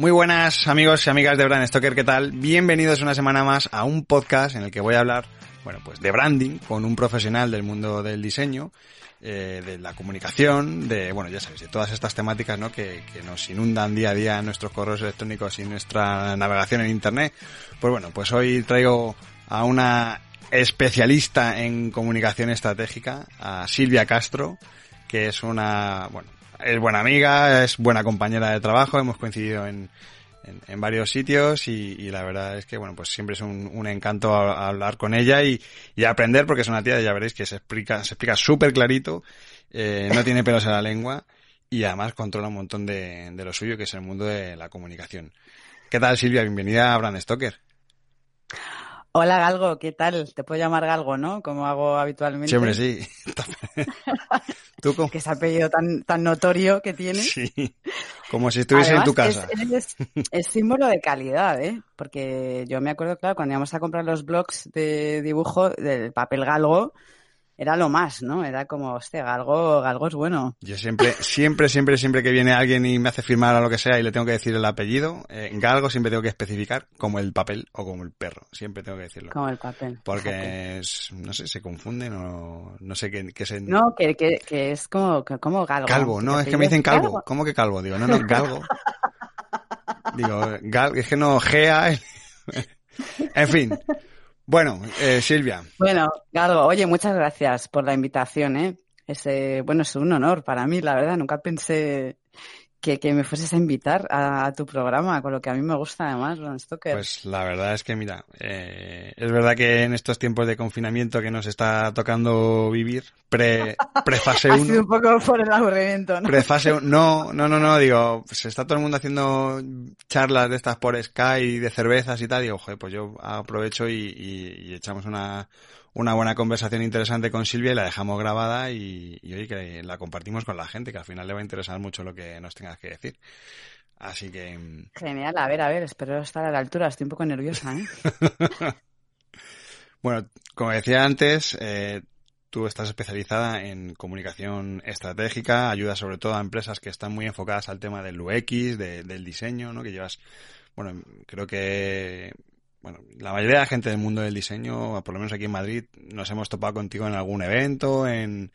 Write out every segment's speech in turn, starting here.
Muy buenas amigos y amigas de Brand Stoker, ¿qué tal? Bienvenidos una semana más a un podcast en el que voy a hablar, bueno, pues de branding con un profesional del mundo del diseño, eh, de la comunicación, de, bueno, ya sabéis, de todas estas temáticas, ¿no? Que, que nos inundan día a día nuestros correos electrónicos y nuestra navegación en Internet. Pues bueno, pues hoy traigo a una especialista en comunicación estratégica, a Silvia Castro, que es una, bueno, es buena amiga, es buena compañera de trabajo, hemos coincidido en, en, en varios sitios y, y, la verdad es que, bueno, pues siempre es un, un encanto a, a hablar con ella y, y, aprender porque es una tía, ya veréis, que se explica, se explica súper clarito, eh, no tiene pelos en la lengua y además controla un montón de, de lo suyo, que es el mundo de la comunicación. ¿Qué tal, Silvia? Bienvenida a Brand Stoker. Hola Galgo, ¿qué tal? Te puedo llamar Galgo, ¿no? Como hago habitualmente. Siempre sí. ¿Tú cómo? Que ese apellido tan, tan notorio que tiene. Sí. Como si estuviese Además, en tu casa. Es, es, es, símbolo de calidad, ¿eh? Porque yo me acuerdo, claro, cuando íbamos a comprar los blogs de dibujo del papel Galgo, era lo más, ¿no? Era como, hostia, Galgo, Galgo es bueno. Yo siempre, siempre, siempre, siempre que viene alguien y me hace firmar a lo que sea y le tengo que decir el apellido, eh, Galgo siempre tengo que especificar como el papel o como el perro. Siempre tengo que decirlo. Como el papel. Porque, es, no sé, se confunden o no sé qué, qué se... No, que, que, que es como, como Galgo. Calvo, no, es que me dicen calvo. calvo. ¿Cómo que calvo? Digo, no, no, Galgo. Digo, gal, es que no, Gea. en fin. Bueno, eh, Silvia. Bueno, Galgo, oye, muchas gracias por la invitación, ¿eh? Es, eh, bueno, es un honor para mí, la verdad. Nunca pensé que, que me fueses a invitar a, a, tu programa, con lo que a mí me gusta además, Ron Stoker. Pues la verdad es que, mira, eh, es verdad que en estos tiempos de confinamiento que nos está tocando vivir, pre, prefase 1. ha sido un poco por el aburrimiento, ¿no? Prefase 1, no, no, no, no, digo, pues está todo el mundo haciendo charlas de estas por Sky, de cervezas y tal, digo, joder, pues yo aprovecho y, y, y echamos una, una buena conversación interesante con Silvia y la dejamos grabada y, y oye, que la compartimos con la gente, que al final le va a interesar mucho lo que nos tengas que decir. Así que... mm, Genial, a ver, a ver, espero estar a la altura, estoy un poco nerviosa, ¿eh? bueno, como decía antes, eh, tú estás especializada en comunicación estratégica, ayudas sobre todo a empresas que están muy enfocadas al tema del UX, de, del diseño, ¿no? Que llevas, bueno, creo que bueno, la mayoría de la gente del mundo del diseño, por lo menos aquí en Madrid, nos hemos topado contigo en algún evento, en,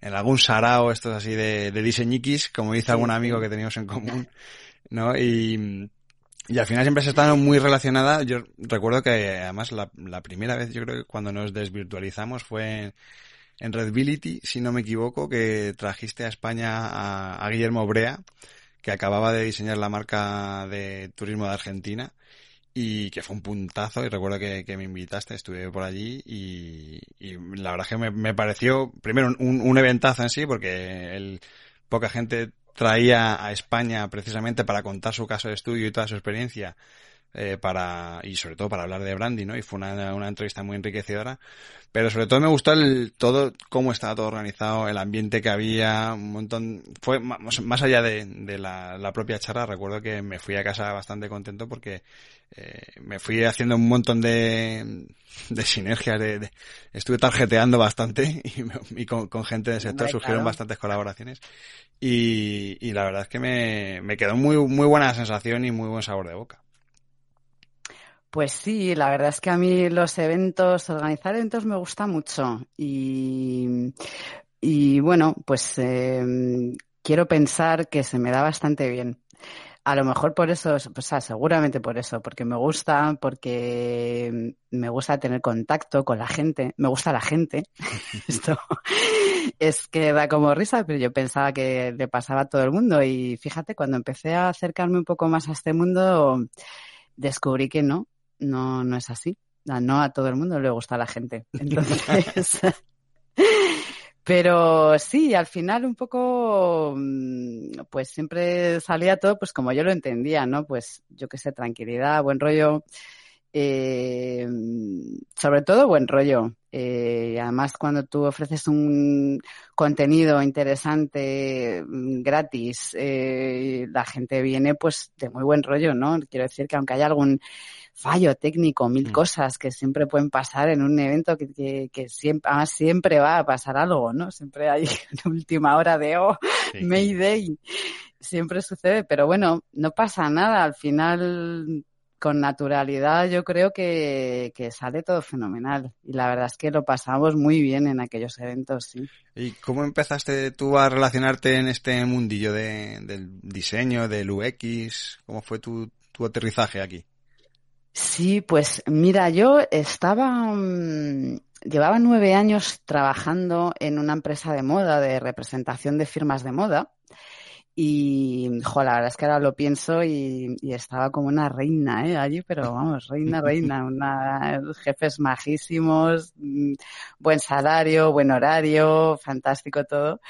en algún sarao, estos así de, de diseñiquis, como dice algún amigo que teníamos en común, ¿no? Y, y al final siempre se estado muy relacionada. Yo recuerdo que además la, la, primera vez, yo creo que cuando nos desvirtualizamos fue en Redbility, si no me equivoco, que trajiste a España a, a Guillermo Brea, que acababa de diseñar la marca de turismo de Argentina y que fue un puntazo y recuerdo que, que me invitaste, estuve por allí y, y la verdad es que me, me pareció primero un, un, eventazo en sí porque poca gente traía a España precisamente para contar su caso de estudio y toda su experiencia eh, para y sobre todo para hablar de branding, ¿no? Y fue una, una entrevista muy enriquecedora. Pero sobre todo me gustó el todo cómo estaba todo organizado, el ambiente que había, un montón. Fue más, más allá de, de la, la, propia charla. Recuerdo que me fui a casa bastante contento porque eh, me fui haciendo un montón de, de sinergias. De, de, estuve tarjeteando bastante y, me, y con, con, gente del sector surgieron claro. bastantes colaboraciones. Y, y la verdad es que me, me quedó muy, muy buena sensación y muy buen sabor de boca. Pues sí, la verdad es que a mí los eventos, organizar eventos me gusta mucho y, y bueno, pues eh, quiero pensar que se me da bastante bien. A lo mejor por eso, pues seguramente por eso, porque me gusta, porque me gusta tener contacto con la gente, me gusta la gente. Esto es que da como risa, pero yo pensaba que le pasaba a todo el mundo y fíjate, cuando empecé a acercarme un poco más a este mundo, descubrí que no, no, no es así. No a todo el mundo le gusta la gente. Entonces, Pero sí, al final un poco, mm, pues siempre salía todo pues como yo lo entendía, ¿no? Pues yo qué sé, tranquilidad, buen rollo, eh, sobre todo buen rollo. Eh, además, cuando tú ofreces un contenido interesante, mm, gratis, eh, la gente viene pues de muy buen rollo, ¿no? Quiero decir que aunque haya algún fallo técnico, mil mm. cosas que siempre pueden pasar en un evento que, que, siempre, además siempre va a pasar algo, ¿no? Siempre hay una última hora de, oh, Mayday. Siempre sucede, pero bueno, no pasa nada. Al final con naturalidad yo creo que, sale todo fenomenal. Y la verdad es que lo pasamos muy bien en aquellos eventos, sí. ¿Y cómo empezaste tú a relacionarte en este mundillo de, del diseño, del UX? ¿Cómo fue tu, tu aterrizaje aquí? Sí, pues mira, yo estaba... Mm, llevaba nueve años trabajando en una empresa de moda, de representación de firmas de moda. Y, jo, la verdad es que ahora lo pienso y, estaba como una reina, ¿eh? Allí, pero vamos, reina, reina, una, jefes majísimos, mm, buen salario, buen horario, fantástico todo.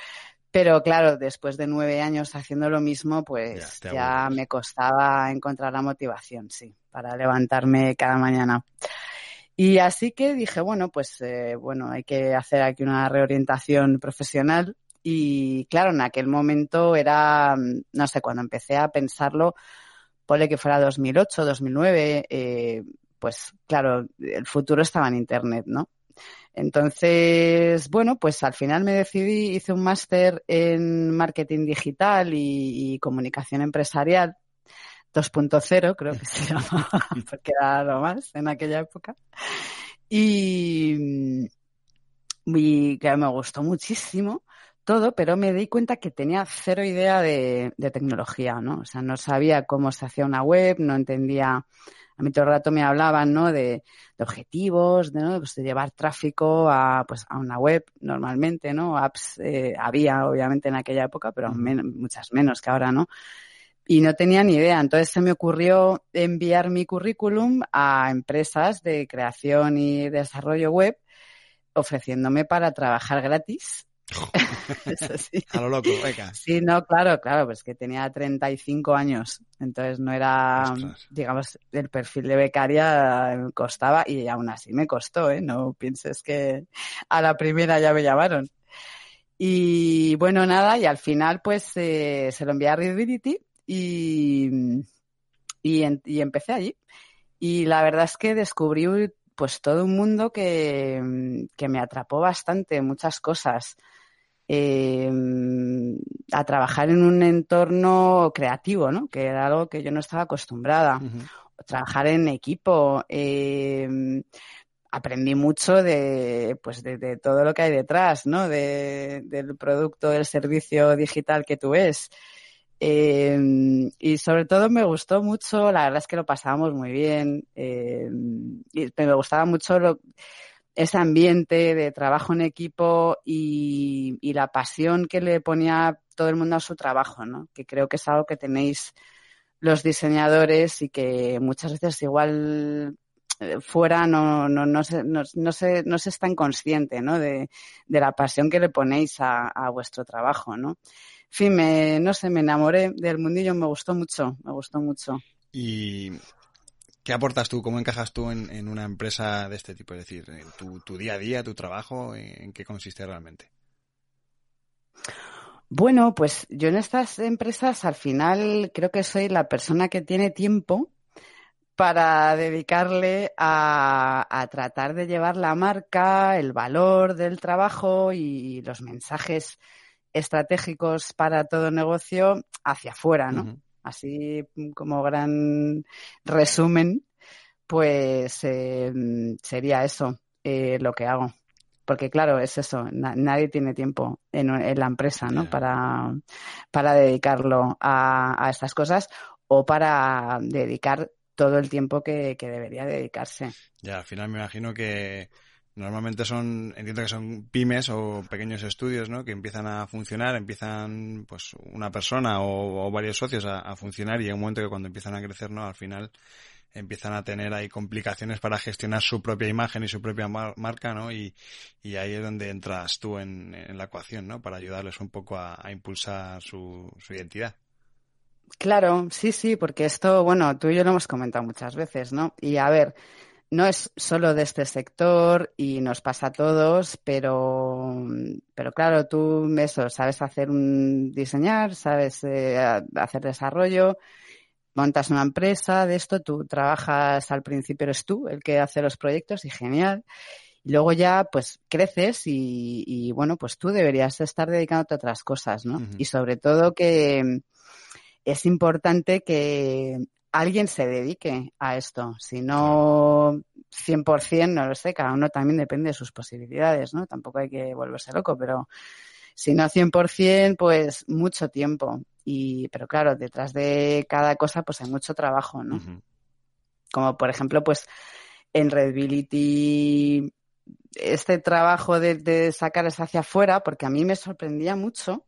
Pero claro, después de nueve años haciendo lo mismo, pues ya, me costaba encontrar la motivación, sí, para levantarme cada mañana. Y así que dije, bueno, pues eh, bueno, hay que hacer aquí una reorientación profesional y claro, en aquel momento era, mm, no sé, cuando empecé a pensarlo, pone que fuera 2008, 2009, eh, pues claro, el futuro estaba en Internet, ¿no? Entonces, bueno, pues al final me decidí, hice un máster en marketing digital y, comunicación empresarial 2.0, creo que se llama, porque era lo más en aquella época. Y, y que me gustó muchísimo todo, pero me di cuenta que tenía cero idea de, tecnología, ¿no? O sea, no sabía cómo se hacía una web, no entendía, a mí todo el rato me hablaban, ¿no? De, objetivos, de, ¿no? Pues de llevar tráfico a, pues, a una web normalmente, ¿no? Apps eh, había, obviamente, en aquella época, pero muchas menos que ahora, ¿no? Y no tenía ni idea. Entonces se me ocurrió enviar mi currículum a empresas de creación y desarrollo web ofreciéndome para trabajar gratis sí. A lo loco, venga. Sí, no, claro, claro, pues que tenía 35 años, entonces no era, digamos, el perfil de becaria costaba y aún así me costó, ¿eh? No pienses que a la primera ya me llamaron. Y bueno, nada, y al final pues eh, se lo envié a Readability y, y, y empecé allí. Y la verdad es que descubrí pues todo un mundo que, que me atrapó bastante, muchas cosas eh, a trabajar en un entorno creativo, ¿no? Que era algo que yo no estaba acostumbrada. Trabajar en equipo. Eh, aprendí mucho de, pues de, todo lo que hay detrás, ¿no? De, del producto, del servicio digital que tú ves. Eh, y sobre todo me gustó mucho, la verdad es que lo pasábamos muy bien. Eh, y me gustaba mucho lo, ese ambiente de trabajo en equipo y, la pasión que le ponía todo el mundo a su trabajo, ¿no? Que creo que es algo que tenéis los diseñadores y que muchas veces igual eh, fuera no, no, no, se, no, no, se, no se es tan consciente ¿no? de, la pasión que le ponéis a, a vuestro trabajo. ¿no? En fin, me, no sé, me enamoré del mundillo, me gustó mucho, me gustó mucho. Y ¿Qué aportas tú? ¿Cómo encajas tú en, una empresa de este tipo? Es decir, tu, tu día a día, tu trabajo, ¿en qué consiste realmente? Bueno, pues yo en estas empresas al final creo que soy la persona que tiene tiempo para dedicarle a, a, tratar de llevar la marca, el valor del trabajo y los mensajes estratégicos para todo negocio hacia afuera, ¿no? Así como gran resumen, pues eh, sería eso eh, lo que hago. Porque claro, es eso, nadie tiene tiempo en, la empresa, ¿no? Para, para dedicarlo a, a, estas cosas o para dedicar todo el tiempo que, que debería dedicarse. Ya, al final me imagino que Normalmente son, entiendo que son pymes o pequeños estudios, ¿no? Que empiezan a funcionar, empiezan, pues, una persona o, varios socios a, funcionar y hay un momento que cuando empiezan a crecer, ¿no? Al final empiezan a tener ahí complicaciones para gestionar su propia imagen y su propia marca, ¿no? Y, y, ahí es donde entras tú en, la ecuación, ¿no? Para ayudarles un poco a, impulsar su, su identidad. Claro, sí, sí, porque esto, bueno, tú y yo lo hemos comentado muchas veces, ¿no? Y a ver, no es solo de este sector y nos pasa a todos, pero, pero claro, tú eso, sabes hacer un diseñar, sabes eh, hacer desarrollo, montas una empresa de esto, tú trabajas al principio eres tú el que hace los proyectos y genial. Y luego ya pues creces y, bueno, pues tú deberías estar dedicándote a otras cosas, ¿no? Y sobre todo que es importante que alguien se dedique a esto. Si no 100%, no lo sé, cada uno también depende de sus posibilidades, ¿no? Tampoco hay que volverse loco, pero si no 100%, pues mucho tiempo. Y, pero claro, detrás de cada cosa, pues hay mucho trabajo, ¿no? Como por ejemplo, pues en Redbility, este trabajo de, de sacarles hacia afuera, porque a mí me sorprendía mucho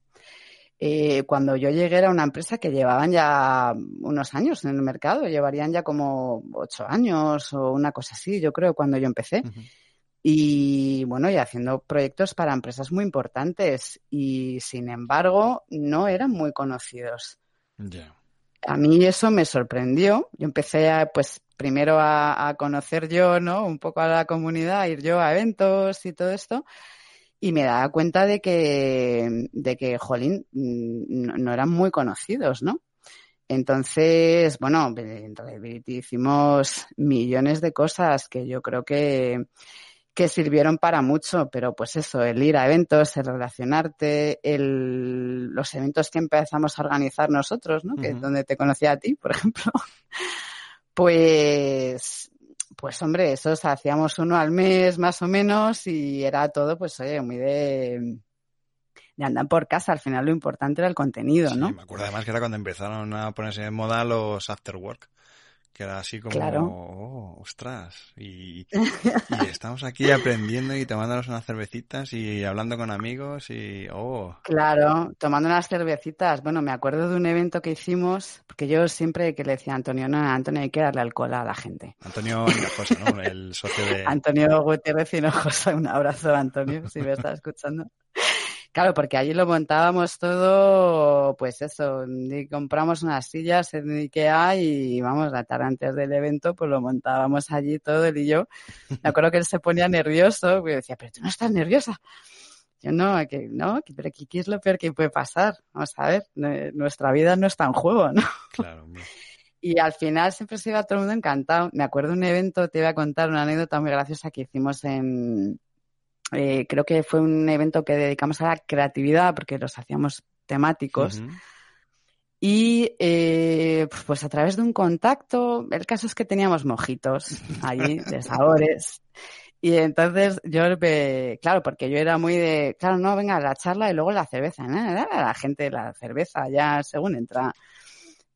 eh, cuando yo llegué era una empresa que llevaban ya unos años en el mercado, llevarían ya como ocho años o una cosa así, yo creo, cuando yo empecé. Y bueno, y haciendo proyectos para empresas muy importantes y sin embargo no eran muy conocidos. A mí eso me sorprendió. Yo empecé a, pues primero a, a conocer yo, ¿no? Un poco a la comunidad, a ir yo a eventos y todo esto y me daba cuenta de que, de que, jolín, mm, no, eran muy conocidos, ¿no? Entonces, bueno, en Revit hicimos millones de cosas que yo creo que, que sirvieron para mucho, pero pues eso, el ir a eventos, el relacionarte, el, los eventos que empezamos a organizar nosotros, ¿no? Que es donde te conocí a ti, por ejemplo, pues pues hombre, esos hacíamos uno al mes más o menos y era todo, pues oye, muy de, de andar por casa. Al final lo importante era el contenido, ¿no? me acuerdo además que era cuando empezaron a ponerse en moda los after work que era así como, oh, ostras, y, estamos aquí aprendiendo y tomándonos unas cervecitas y hablando con amigos y, oh. Claro, tomando unas cervecitas. Bueno, me acuerdo de un evento que hicimos, porque yo siempre que le decía a Antonio, no, Antonio, hay que darle alcohol a la gente. Antonio Hinojosa, ¿no? El socio de... Antonio Gutiérrez Hinojosa, un abrazo, Antonio, si me está escuchando. Claro, porque allí lo montábamos todo, pues eso, y compramos unas sillas en Ikea y vamos, la tarde antes del evento, pues lo montábamos allí todo él y yo. Me acuerdo que él se ponía nervioso, y decía, pero tú no estás nerviosa. Yo no, que no, pero ¿qué, es lo peor que puede pasar? Vamos a ver, nuestra vida no está en juego, ¿no? Claro. Y al final siempre se iba todo el mundo encantado. Me acuerdo de un evento, te voy a contar una anécdota muy graciosa que hicimos en, eh, creo que fue un evento que dedicamos a la creatividad porque los hacíamos temáticos. Y eh, pues a través de un contacto, el caso es que teníamos mojitos allí de sabores. Y entonces yo, claro, porque yo era muy de, claro, no, venga, la charla y luego la cerveza, ¿no? la gente la cerveza ya según entra.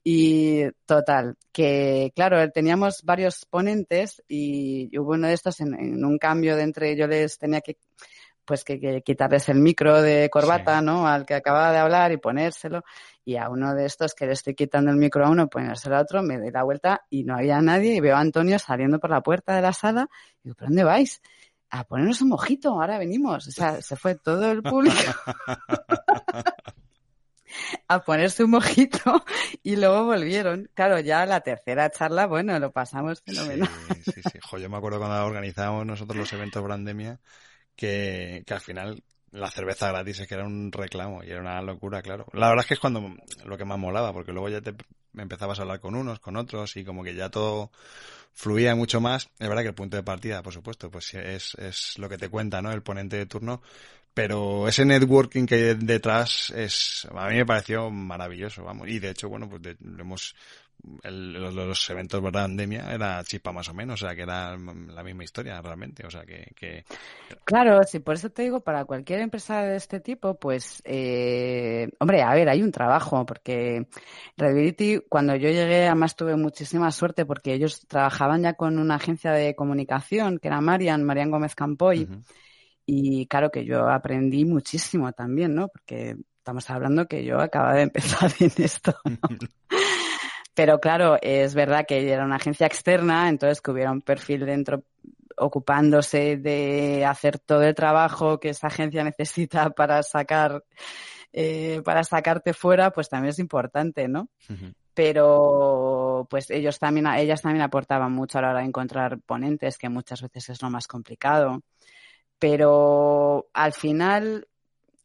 Y total, que claro, teníamos varios ponentes y hubo uno de estos en, un cambio de entre yo les tenía que pues que, quitarles el micro de corbata, ¿no? Al que acababa de hablar y ponérselo. Y a uno de estos que le estoy quitando el micro a uno, ponérselo a otro, me doy la vuelta y no había nadie y veo a Antonio saliendo por la puerta de la sala y digo, ¿pero dónde vais? A ponernos un mojito, ahora venimos. O sea, se fue todo el público. a ponerse un mojito y luego volvieron. Claro, ya la tercera charla, bueno, lo pasamos fenomenal. Sí, sí, sí. yo me acuerdo cuando organizábamos nosotros los eventos Brandemia que, que al final la cerveza gratis es que era un reclamo y era una locura, claro. La verdad es que es cuando lo que más molaba, porque luego ya te empezabas a hablar con unos, con otros y como que ya todo fluía mucho más. Es verdad que el punto de partida, por supuesto, pues es, es lo que te cuenta, ¿no? El ponente de turno, pero ese networking que hay detrás es, a mí me pareció maravilloso, vamos. Y de hecho, bueno, pues lo hemos, el, los, eventos de pandemia era chispa más o menos, o sea que era la misma historia realmente, o sea que... que... Claro, sí, por eso te digo, para cualquier empresa de este tipo, pues, eh, hombre, a ver, hay un trabajo, porque Redbility, cuando yo llegué, además tuve muchísima suerte porque ellos trabajaban ya con una agencia de comunicación, que era Marian, Marian Gómez Campoy, y claro que yo aprendí muchísimo también, ¿no? Porque estamos hablando que yo acababa de empezar en esto. pero claro, es verdad que era una agencia externa, entonces que hubiera un perfil dentro ocupándose de hacer todo el trabajo que esa agencia necesita para sacar eh, para sacarte fuera, pues también es importante, ¿no? Pero pues ellos también, ellas también aportaban mucho a la hora de encontrar ponentes, que muchas veces es lo más complicado. Pero al final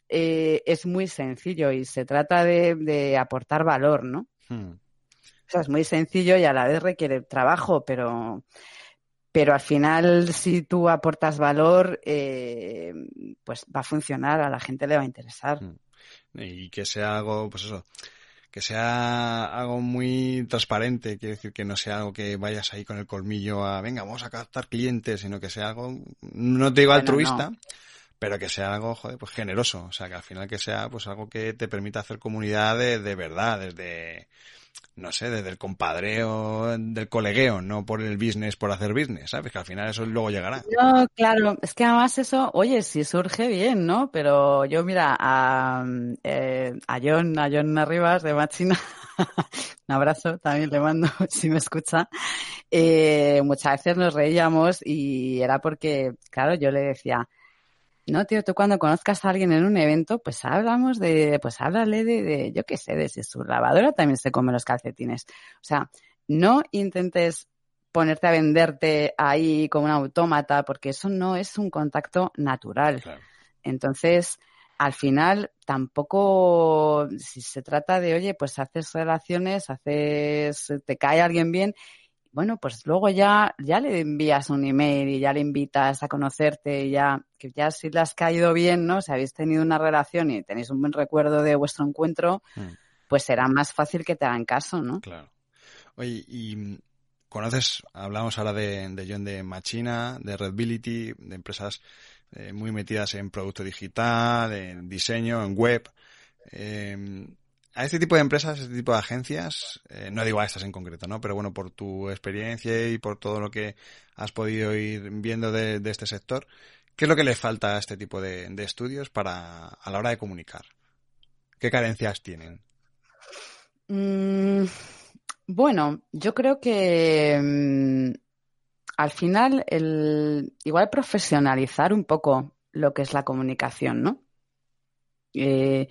eh, es muy sencillo y se trata de, aportar valor, ¿no? Hmm. O sea, es muy sencillo y a la vez requiere trabajo, pero pero al final si tú aportas valor, eh, pues va a funcionar, a la gente le va a interesar. Hmm. Y que sea algo, pues eso, que sea algo muy transparente, quiere decir que no sea algo que vayas ahí con el colmillo a, venga, vamos a captar clientes, sino que sea algo, no te digo altruista, pero que sea algo, joder, pues generoso, o sea, que al final que sea pues algo que te permita hacer comunidad de, de verdad, desde no sé, desde el compadreo, del colegueo, no por el business, por hacer business, ¿sabes? Que al final eso luego llegará. No, claro, es que además eso, oye, si surge bien, ¿no? Pero yo, mira, a, eh, a John, a John Arribas de Machina, un abrazo, también le mando, si me escucha, eh, muchas veces nos reíamos y era porque, claro, yo le decía, no, tío, tú cuando conozcas a alguien en un evento, pues hablamos de, pues háblale de, de yo qué sé, de si su lavadora también se come los calcetines. O sea, no intentes ponerte a venderte ahí como un autómata, porque eso no es un contacto natural. Entonces, al final, tampoco, si se trata de, oye, pues haces relaciones, haces, te cae alguien bien bueno, pues luego ya, ya le envías un email y ya le invitas a conocerte y ya, que ya si le has caído bien, ¿no? Si habéis tenido una relación y tenéis un buen recuerdo de vuestro encuentro, mm. pues será más fácil que te hagan caso, ¿no? Claro. Oye, y conoces, hablamos ahora de, de John de Machina, de Redbility, de empresas eh, muy metidas en producto digital, en diseño, en web. Eh, a este tipo de empresas, a este tipo de agencias, eh, no digo a estas en concreto, ¿no? Pero bueno, por tu experiencia y por todo lo que has podido ir viendo de, este sector, ¿qué es lo que le falta a este tipo de, estudios para a la hora de comunicar? ¿Qué carencias tienen? Mm, bueno, yo creo que mm, al final el igual profesionalizar un poco lo que es la comunicación, ¿no? Eh,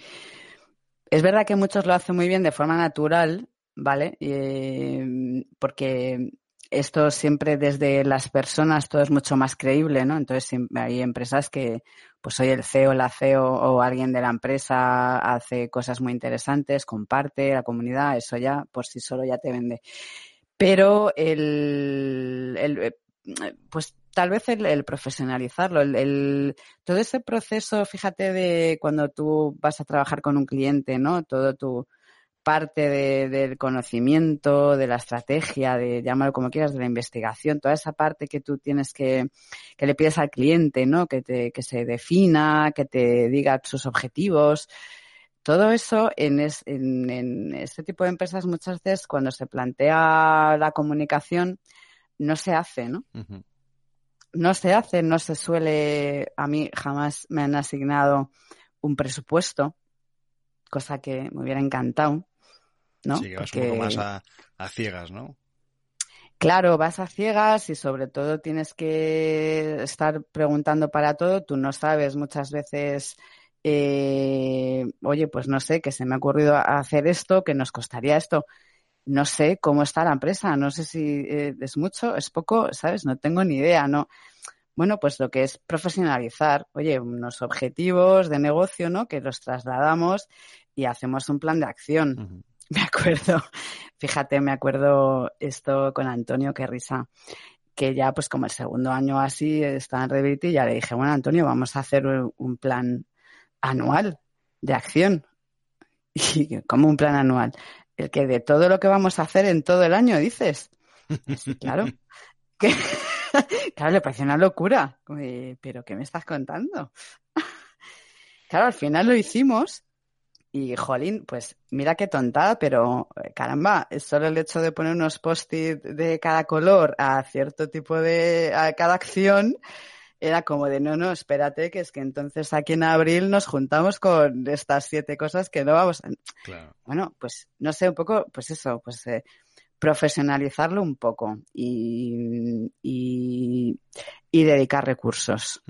es verdad que muchos lo hacen muy bien de forma natural, ¿vale? Eh, porque esto siempre desde las personas todo es mucho más creíble, ¿no? Entonces hay empresas que, pues hoy el CEO, la CEO o alguien de la empresa hace cosas muy interesantes, comparte la comunidad, eso ya por sí solo ya te vende. Pero el, el pues tal vez el, profesionalizarlo, el, todo ese proceso, fíjate de cuando tú vas a trabajar con un cliente, ¿no? Todo tu parte del conocimiento, de la estrategia, de llámalo como quieras, de la investigación, toda esa parte que tú tienes que, que le pides al cliente, ¿no? Que te, que se defina, que te diga sus objetivos. Todo eso en, en este tipo de empresas muchas veces cuando se plantea la comunicación no se hace, ¿no? No se hace, no se suele, a mí jamás me han asignado un presupuesto, cosa que me hubiera encantado, ¿no? Sí, vas un poco más a, ciegas, ¿no? Claro, vas a ciegas y sobre todo tienes que estar preguntando para todo. Tú no sabes muchas veces, eh, oye, pues no sé, que se me ha ocurrido hacer esto, que nos costaría esto no sé cómo está la empresa, no sé si eh, es mucho, es poco, ¿sabes? No tengo ni idea, ¿no? Bueno, pues lo que es profesionalizar, oye, unos objetivos de negocio, ¿no? Que los trasladamos y hacemos un plan de acción. Me acuerdo, fíjate, me acuerdo esto con Antonio, qué risa, que ya pues como el segundo año así estaba en Revit y ya le dije, bueno, Antonio, vamos a hacer un plan anual de acción. Y como un plan anual. El que de todo lo que vamos a hacer en todo el año, dices. claro. claro, le parece una locura. Pero ¿qué me estás contando? claro, al final lo hicimos y, jolín, pues mira qué tontada, pero eh, caramba, solo el hecho de poner unos post-it de cada color a cierto tipo de, a cada acción, era como de no, no, espérate, que es que entonces aquí en abril nos juntamos con estas siete cosas que no vamos a... Bueno, pues no sé, un poco, pues eso, pues eh, profesionalizarlo un poco y, y, dedicar recursos.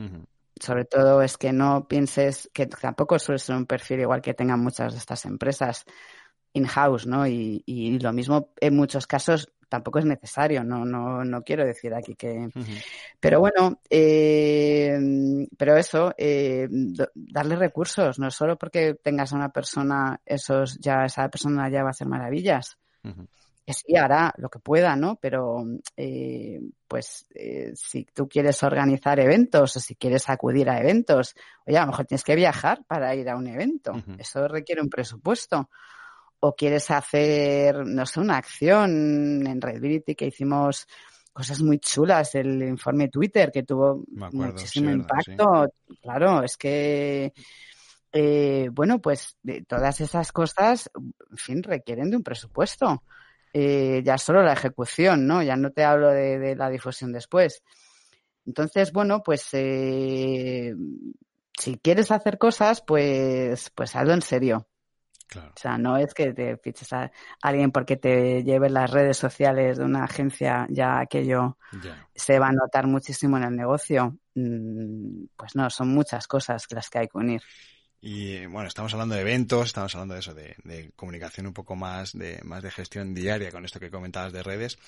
Sobre todo es que no pienses que tampoco suele ser un perfil igual que tengan muchas de estas empresas in-house, ¿no? Y, y, lo mismo en muchos casos tampoco es necesario, no, no, no quiero decir aquí que... Pero bueno, eh, pero eso, eh, darle recursos, no solo porque tengas a una persona, esos ya esa persona ya va a hacer maravillas. Que sí, hará lo que pueda, ¿no? Pero, eh, pues, si tú quieres organizar eventos o si quieres acudir a eventos, oye, a lo mejor tienes que viajar para ir a un evento. Eso requiere un presupuesto o quieres hacer, no sé, una acción en Redbility que hicimos cosas muy chulas, el informe Twitter que tuvo muchísimo impacto. Claro, es que, eh, bueno, pues todas esas cosas, en fin, requieren de un presupuesto. Eh, ya solo la ejecución, ¿no? Ya no te hablo de, la difusión después. Entonces, bueno, pues eh, si quieres hacer cosas, pues, pues hazlo en serio. O sea, no es que te fiches a alguien porque te lleve las redes sociales de una agencia, ya aquello se va a notar muchísimo en el negocio. Mm, pues no, son muchas cosas las que hay que unir. Y bueno, estamos hablando de eventos, estamos hablando de eso, de, comunicación un poco más de, más de gestión diaria con esto que comentabas de redes.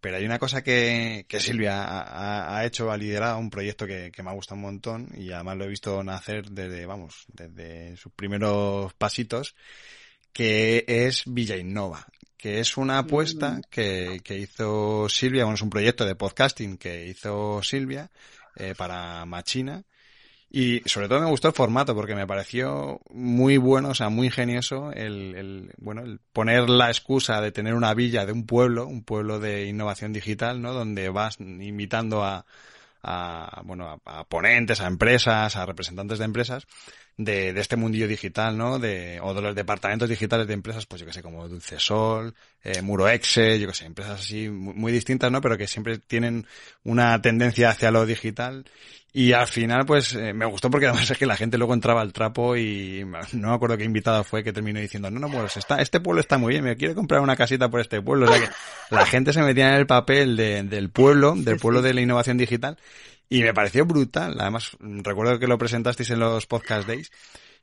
Pero hay una cosa que, que Silvia ha, hecho, ha liderado un proyecto que, que me ha gustado un montón y además lo he visto nacer desde, vamos, desde sus primeros pasitos, que es Villa Innova, que es una apuesta mm. que, que hizo Silvia, bueno, es un proyecto de podcasting que hizo Silvia eh, para Machina y sobre todo me gustó el formato porque me pareció muy bueno, o sea, muy ingenioso el, el, bueno, el poner la excusa de tener una villa de un pueblo, un pueblo de innovación digital, ¿no? Donde vas invitando a, a bueno, a, ponentes, a empresas, a representantes de empresas de, de, este mundillo digital, ¿no? De, o de los departamentos digitales de empresas, pues yo que sé, como Dulcesol, eh, Muroexe, yo que sé, empresas así muy, muy, distintas, ¿no? Pero que siempre tienen una tendencia hacia lo digital y al final, pues, eh, me gustó porque además es que la gente luego entraba al trapo y no me acuerdo qué invitado fue que terminó diciendo, no, no, pues está, este pueblo está muy bien, me quiero comprar una casita por este pueblo. O sea que la gente se metía en el papel de, del pueblo, del pueblo de la innovación digital y me pareció brutal. Además, recuerdo que lo presentasteis en los podcast days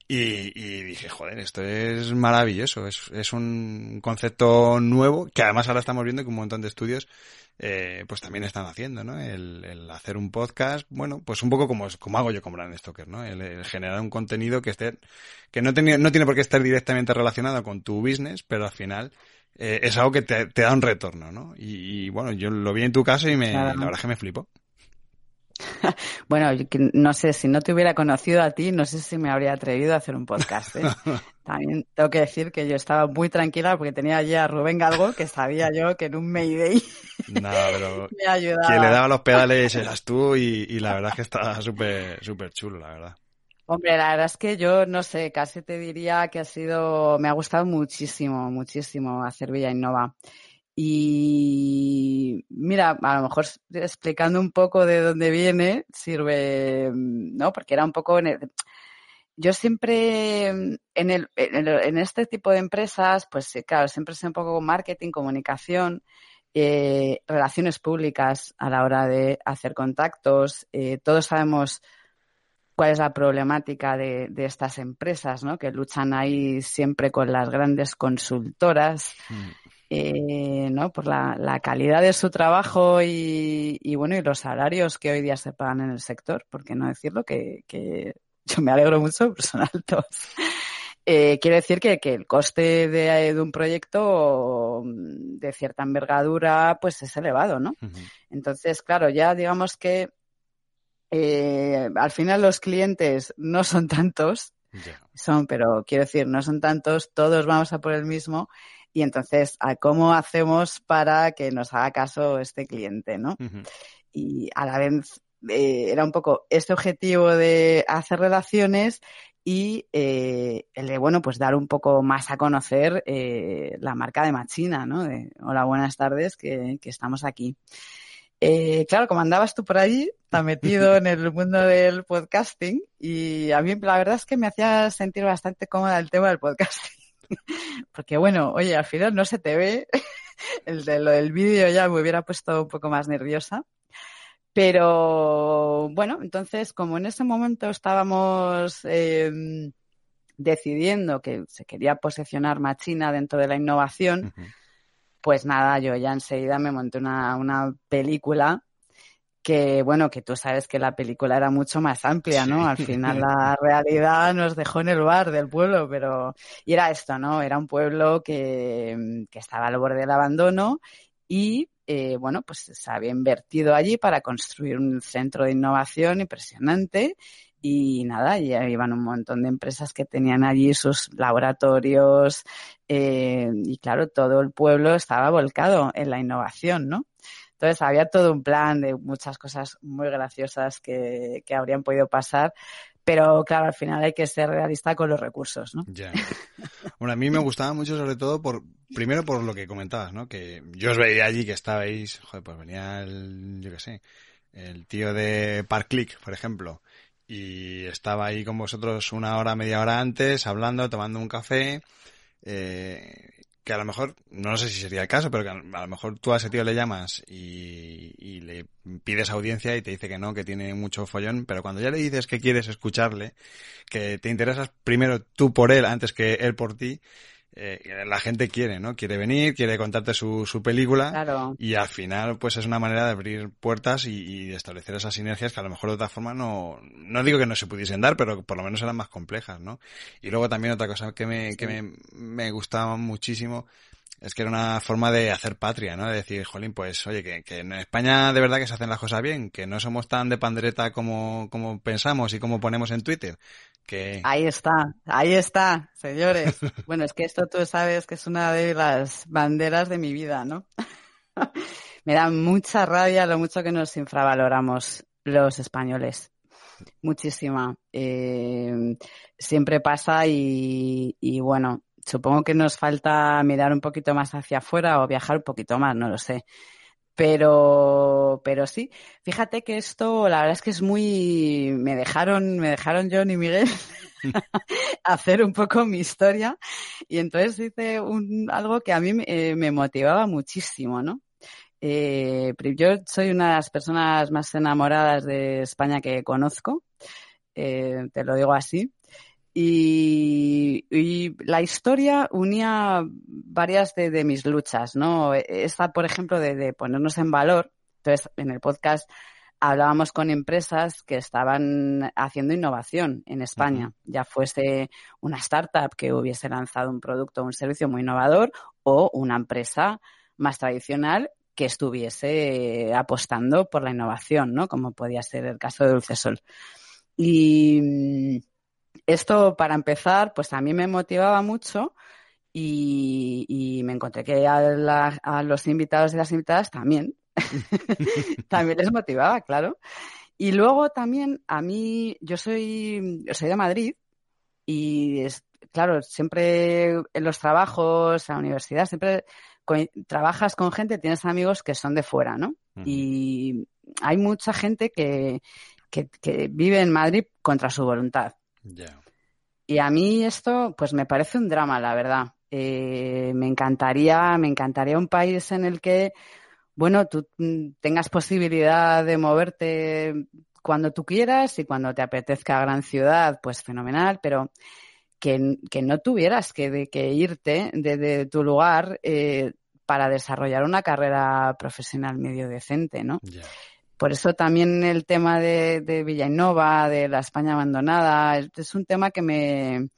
y, y, dije, joder, esto es maravilloso. Es, es un concepto nuevo que además ahora estamos viendo que un montón de estudios eh, pues también están haciendo, ¿no? El, el, hacer un podcast, bueno, pues un poco como, como hago yo con Brand Stoker, ¿no? El, generar un contenido que esté, que no, tenía, no tiene por qué estar directamente relacionado con tu business, pero al final eh, es algo que te, te, da un retorno, ¿no? Y, y, bueno, yo lo vi en tu caso y me, la verdad es que me flipó. bueno, no sé, si no te hubiera conocido a ti, no sé si me habría atrevido a hacer un podcast. ¿eh? También tengo que decir que yo estaba muy tranquila porque tenía allí a Rubén Galgo, que sabía yo que en un Mayday me ayudaba. Quien le daba los pedales eras tú y, y la verdad es que estaba súper súper chulo, la verdad. Hombre, la verdad es que yo no sé, casi te diría que ha sido, me ha gustado muchísimo, muchísimo hacer Villa Innova. Y mira, a lo mejor explicando un poco de dónde viene, sirve, ¿no? Porque era un poco en el, yo siempre en, el, en, este tipo de empresas, pues claro, siempre sé un poco marketing, comunicación, eh, relaciones públicas a la hora de hacer contactos. Eh, todos sabemos cuál es la problemática de, de, estas empresas, ¿no? Que luchan ahí siempre con las grandes consultoras. Mm eh, ¿no? por la, la, calidad de su trabajo y, y, bueno, y los salarios que hoy día se pagan en el sector, por qué no decirlo, que, que yo me alegro mucho, pero son altos. Eh, quiere decir que, que el coste de, de, un proyecto de cierta envergadura pues es elevado, ¿no? Uh -huh. Entonces, claro, ya digamos que eh, al final los clientes no son tantos, yeah. son, pero quiero decir, no son tantos, todos vamos a por el mismo y entonces, ¿cómo hacemos para que nos haga caso este cliente, no? Uh -huh. Y a la vez eh, era un poco este objetivo de hacer relaciones y eh, el de, bueno, pues dar un poco más a conocer eh, la marca de Machina, ¿no? De, hola, buenas tardes, que, que estamos aquí. Eh, claro, como andabas tú por allí, tan metido en el mundo del podcasting, y a mí la verdad es que me hacía sentir bastante cómoda el tema del podcasting. Porque bueno, oye, al final no se te ve, el de lo del vídeo ya me hubiera puesto un poco más nerviosa. Pero bueno, entonces como en ese momento estábamos em, decidiendo que se quería posicionar Machina dentro de la innovación, pues nada, yo ya enseguida me monté una, una película que bueno, que tú sabes que la película era mucho más amplia, ¿no? Al final la realidad nos dejó en el bar del pueblo, pero y era esto, ¿no? Era un pueblo que, que estaba al borde del abandono y eh, bueno, pues se había invertido allí para construir un centro de innovación impresionante y nada, ya iban un montón de empresas que tenían allí sus laboratorios eh, y claro, todo el pueblo estaba volcado en la innovación, ¿no? Entonces había todo un plan de muchas cosas muy graciosas que, que habrían podido pasar, pero claro, al final hay que ser realista con los recursos, ¿no? Ya. Bueno, a mí me gustaba mucho sobre todo por, primero por lo que comentabas, ¿no? Que yo os veía allí que estabais, joder, pues venía el, yo qué sé, el tío de Park por ejemplo, y estaba ahí con vosotros una hora, media hora antes, hablando, tomando un café, eh, que a lo mejor, no sé si sería el caso, pero que a lo mejor tú a ese tío le llamas y, y, le pides audiencia y te dice que no, que tiene mucho follón, pero cuando ya le dices que quieres escucharle, que te interesas primero tú por él antes que él por ti, eh, la gente quiere, ¿no? Quiere venir, quiere contarte su, su película y al final pues es una manera de abrir puertas y, y, establecer esas sinergias que a lo mejor de otra forma no, no digo que no se pudiesen dar, pero por lo menos eran más complejas, ¿no? Y luego también otra cosa que me, que me, me gustaba muchísimo es que era una forma de hacer patria, ¿no? De decir, jolín, pues oye, que, que, en España de verdad que se hacen las cosas bien, que no somos tan de pandereta como, como pensamos y como ponemos en Twitter. Que... Ahí está, ahí está, señores. bueno, es que esto tú sabes que es una de las banderas de mi vida, ¿no? Me da mucha rabia lo mucho que nos infravaloramos los españoles. Muchísima. Eh, siempre pasa y, y bueno, supongo que nos falta mirar un poquito más hacia afuera o viajar un poquito más, no lo sé. Pero, pero sí, fíjate que esto, la verdad es que es muy, me dejaron, me dejaron John y Miguel hacer un poco mi historia y entonces hice un, algo que a mí me, eh, me motivaba muchísimo, ¿no? Eh, yo soy una de las personas más enamoradas de España que conozco, eh, te lo digo así. Y, y, la historia unía varias de, de, mis luchas, ¿no? Esta, por ejemplo, de, de, ponernos en valor. Entonces, en el podcast hablábamos con empresas que estaban haciendo innovación en España, ya fuese una startup que hubiese lanzado un producto o un servicio muy innovador o una empresa más tradicional que estuviese apostando por la innovación, ¿no? Como podía ser el caso de Dulcesol. Y esto, para empezar, pues a mí me motivaba mucho y, y me encontré que a, la, a, los invitados y las invitadas también. también les motivaba, claro. Y luego también a mí, yo soy, yo soy de Madrid y, es, claro, siempre en los trabajos, en la universidad, siempre con, trabajas con gente, tienes amigos que son de fuera, ¿no? Uh -huh. Y hay mucha gente que, que, que vive en Madrid contra su voluntad. Yeah. Y a mí esto, pues me parece un drama, la verdad. Eh, me encantaría, me encantaría un país en el que, bueno, tú tengas posibilidad de moverte cuando tú quieras y cuando te apetezca gran ciudad, pues fenomenal, pero que, que no tuvieras que, de, que irte de, de, tu lugar eh, para desarrollar una carrera profesional medio decente, ¿no? Yeah. Por eso también el tema de, de Villainova, de la España abandonada, es, un tema que me,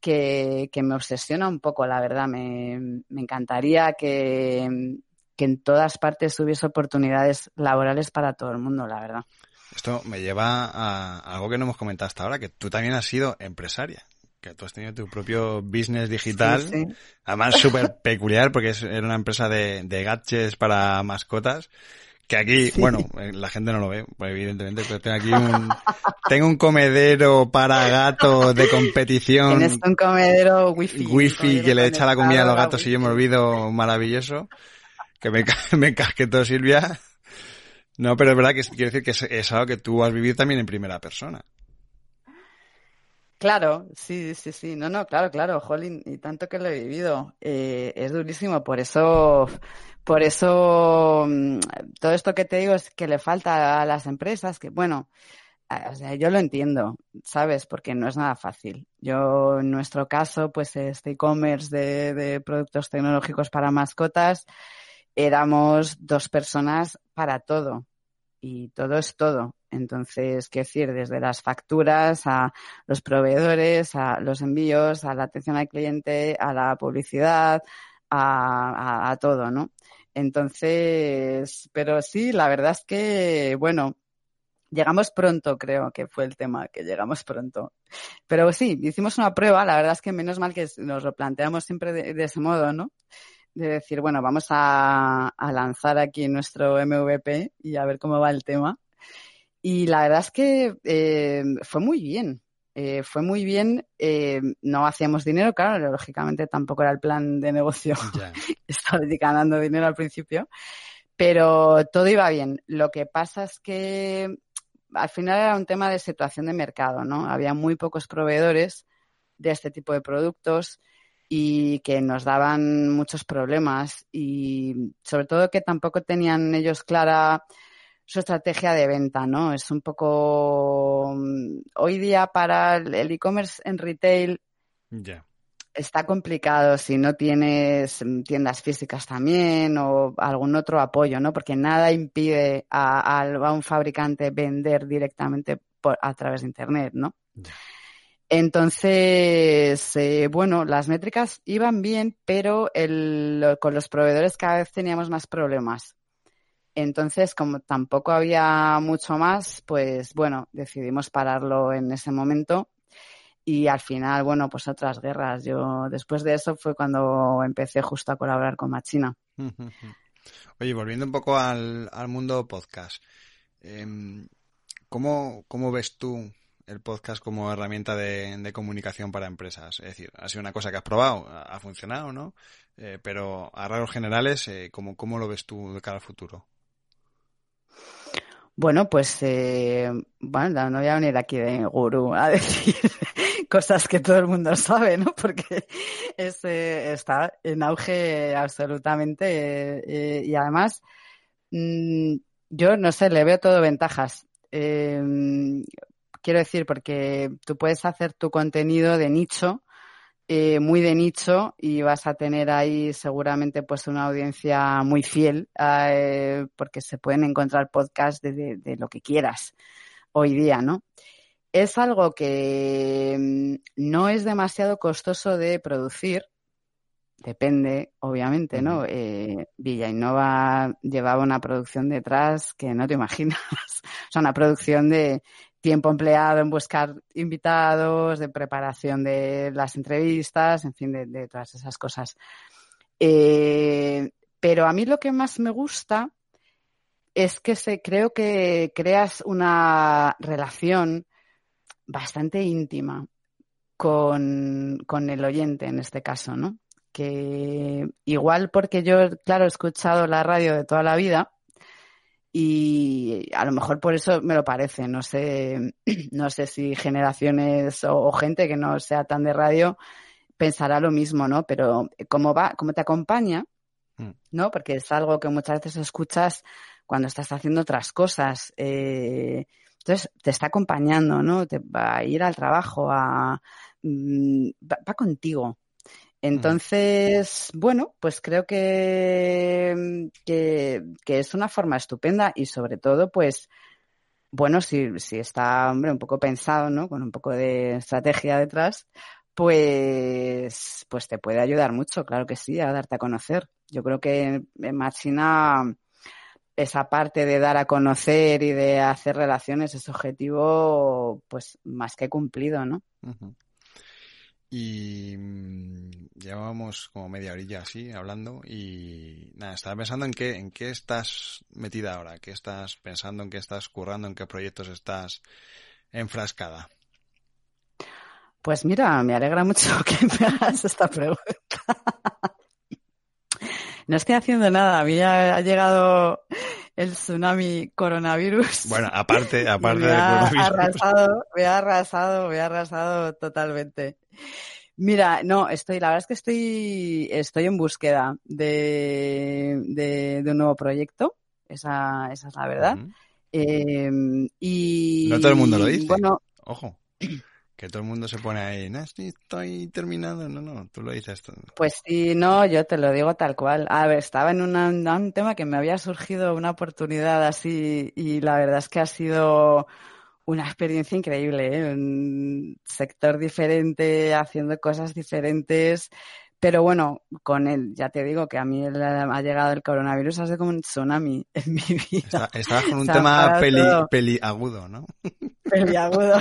que, que, me obsesiona un poco, la verdad. Me, me encantaría que, que, en todas partes hubiese oportunidades laborales para todo el mundo, la verdad. Esto me lleva a algo que no hemos comentado hasta ahora, que tú también has sido empresaria. Que tú has tenido tu propio business digital, sí, sí. además súper peculiar porque es, era una empresa de, de gadgets para mascotas que aquí, sí. bueno, eh, la gente no lo ve, pues evidentemente, pero tengo aquí un, tengo un comedero para gatos de competición. Tienes un comedero wifi. Wifi que le echa la comida a los gatos y yo me olvido maravilloso. Que me, me encasquetó Silvia. No, pero es verdad que quiero decir que es, es algo que tú has vivido también en primera persona. Claro, sí, sí, sí. No, no, claro, claro, Jolín, y tanto que lo he vivido. Eh, es durísimo, por eso, por eso, mm, todo esto que te digo es que le falta a las empresas, que bueno, o sea, yo lo entiendo, ¿sabes? Porque no es nada fácil. Yo, en nuestro caso, pues este e-commerce de, productos tecnológicos para mascotas, éramos dos personas para todo. Y todo es todo. Entonces, quiero decir, desde las facturas a los proveedores, a los envíos, a la atención al cliente, a la publicidad, a, todo, ¿no? Entonces, pero sí, la verdad es que, bueno, llegamos pronto, creo que fue el tema, que llegamos pronto. Pero sí, hicimos una prueba, la verdad es que menos mal que nos lo planteamos siempre de, ese modo, ¿no? De decir, bueno, vamos a, lanzar aquí nuestro MVP y a ver cómo va el tema. Y la verdad es que eh, fue muy bien. Eh, fue muy bien. Eh, no hacíamos dinero, claro, lógicamente tampoco era el plan de negocio. Estaba ganando dinero al principio. Pero todo iba bien. Lo que pasa es que al final era un tema de situación de mercado, ¿no? Había muy pocos proveedores de este tipo de productos y que nos daban muchos problemas y sobre todo que tampoco tenían ellos clara su estrategia de venta, ¿no? Es un poco mm, hoy día para el e-commerce en retail está complicado si no tienes mm, tiendas físicas también o algún otro apoyo, ¿no? Porque nada impide a, un fabricante vender directamente por, a través de internet, ¿no? Entonces, eh, bueno, las métricas iban bien, pero el, con los proveedores cada vez teníamos más problemas. Entonces, como tampoco había mucho más, pues bueno, decidimos pararlo en ese momento y al final, bueno, pues otras guerras. Yo después de eso fue cuando empecé justo a colaborar con Machina. Oye, volviendo un poco al, mundo podcast, em, ¿cómo, ¿cómo ves tú el podcast como herramienta de, comunicación para empresas? Es decir, ha sido una cosa que has probado, ha, funcionado, ¿no? Eh, pero a rasgos generales, eh, ¿cómo, ¿cómo lo ves tú de cara al futuro? Bueno, pues eh, bueno, no voy a venir aquí de gurú a decir cosas que todo el mundo sabe, ¿no? Porque es, eh, está en auge absolutamente eh, y además mm, yo no sé, le veo todo ventajas. Quiero decir, porque tú puedes hacer tu contenido de nicho eh, muy de nicho y vas a tener ahí seguramente pues una audiencia muy fiel eh, porque se pueden encontrar podcasts de, lo que quieras hoy día, ¿no? Es algo que mm, no es demasiado costoso de producir, depende, obviamente, ¿no? Eh, Villa Innova llevaba una producción detrás que no te imaginas. o sea, una producción de tiempo empleado en buscar invitados, de preparación de las entrevistas, en fin, de, todas esas cosas. Eh, pero a mí lo que más me gusta es que se, creo que creas una relación bastante íntima con, con el oyente en este caso, ¿no? Que igual porque yo, claro, he escuchado la radio de toda la vida, y a lo mejor por eso me lo parece. No sé, no sé si generaciones o, gente que no sea tan de radio pensará lo mismo, ¿no? Pero como va, como te acompaña, mm. ¿no? Porque es algo que muchas veces escuchas cuando estás haciendo otras cosas. Eh, entonces te está acompañando, ¿no? Te va a ir al trabajo, a mm, va contigo. Entonces, bueno, pues creo que, que, es una forma estupenda y sobre todo, pues, bueno, si, si está, hombre, un poco pensado, ¿no? Con un poco de estrategia detrás, pues, pues te puede ayudar mucho, claro que sí, a darte a conocer. Yo creo que en Machina esa parte de dar a conocer y de hacer relaciones, ese objetivo, pues más que cumplido, ¿no? Y mm, llevábamos como media orilla así hablando y nada, estaba pensando en qué, en qué estás metida ahora, qué estás pensando, en qué estás currando, en qué proyectos estás enfrascada. Pues mira, me alegra mucho que me hagas esta pregunta. No estoy haciendo nada, a mí ha llegado el tsunami coronavirus. Bueno, aparte, aparte me del ha coronavirus. arrasado, me ha arrasado, me ha arrasado totalmente. Mira, no, estoy, la verdad es que estoy, estoy en búsqueda de, de, de un nuevo proyecto. Esa, esa es la verdad. Eh, y No todo el mundo lo dice. Bueno, Ojo, que todo el mundo se pone ahí, no, sí, estoy terminando. No, no, tú lo dices. todo. Pues sí, no, yo te lo digo tal cual. A ver, estaba en una- un tema que me había surgido una oportunidad así y la verdad es que ha sido una experiencia increíble, ¿eh? Un sector diferente, haciendo cosas diferentes. Pero bueno, con él, ya te digo que a mí el- ha llegado el coronavirus, ha sido como un tsunami en mi vida. Está- estabas con un tema peli, peliagudo, ¿no? peliagudo.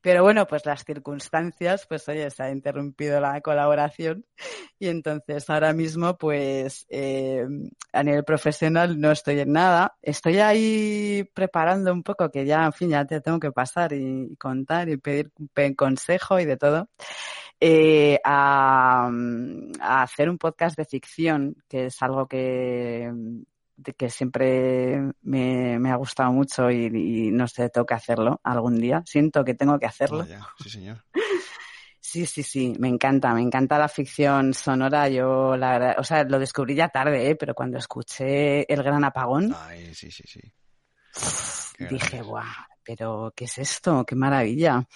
Pero bueno, pues las circunstancias, pues oye, se ha interrumpido la colaboración y entonces ahora mismo, pues eh, a nivel profesional no estoy en nada. Estoy ahí preparando un poco, que ya, en fin, ya te tengo que pasar y, contar y pedir pe- consejo y de todo. eh, a, hacer un podcast de ficción, que es algo que, que siempre me, me ha gustado mucho y, y no sé, tengo que hacerlo algún día. Siento que tengo que hacerlo. Sí, señor. Sí, sí, sí, me encanta, me encanta la ficción sonora. Yo, la verdad, o sea, lo descubrí ya tarde, ¿eh? pero cuando escuché El Gran Apagón, Ay, sí, sí, sí. Qué dije, guau, pero ¿qué es esto? ¡Qué maravilla!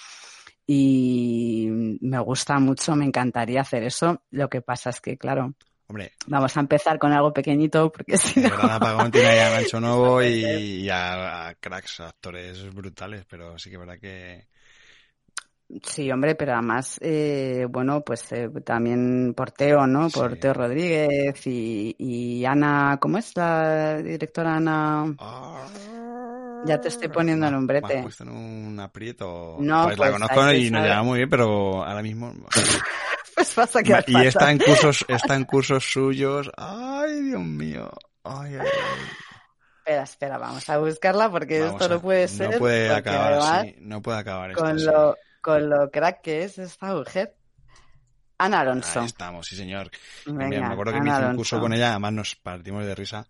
Y me gusta mucho, me encantaría hacer eso. Lo que pasa es que, claro, Hombre, vamos a empezar con algo pequeñito, porque si el no, Gran Apagón tiene ahí a Nacho Novo y, y a, a cracks, actores brutales, pero sí que es verdad que... Sí, hombre, pero además, eh, bueno, pues eh, también por Teo, ¿no? Por Sí. Teo Rodríguez y, y Ana, ¿cómo es la directora Ana? Ya te estoy poniendo nombrete. Me puesto en un aprieto. No, pues, pues, la conozco y nos lleva muy bien, pero ahora mismo... Pues vas a quedar y está fatal. en cursos, está en cursos suyos. Ay, Dios mío. Ay, ay, ay. Espera, espera, vamos a buscarla porque Vamos esto a- no puede ser. No puede acabar así. No puede acabar esto con así. lo, con lo crack que es esta mujer. Ana Alonso. Ahí estamos, sí señor. Venga, Mira, me acuerdo que me Ana hice un Alonso. curso con ella, además nos partimos de risa.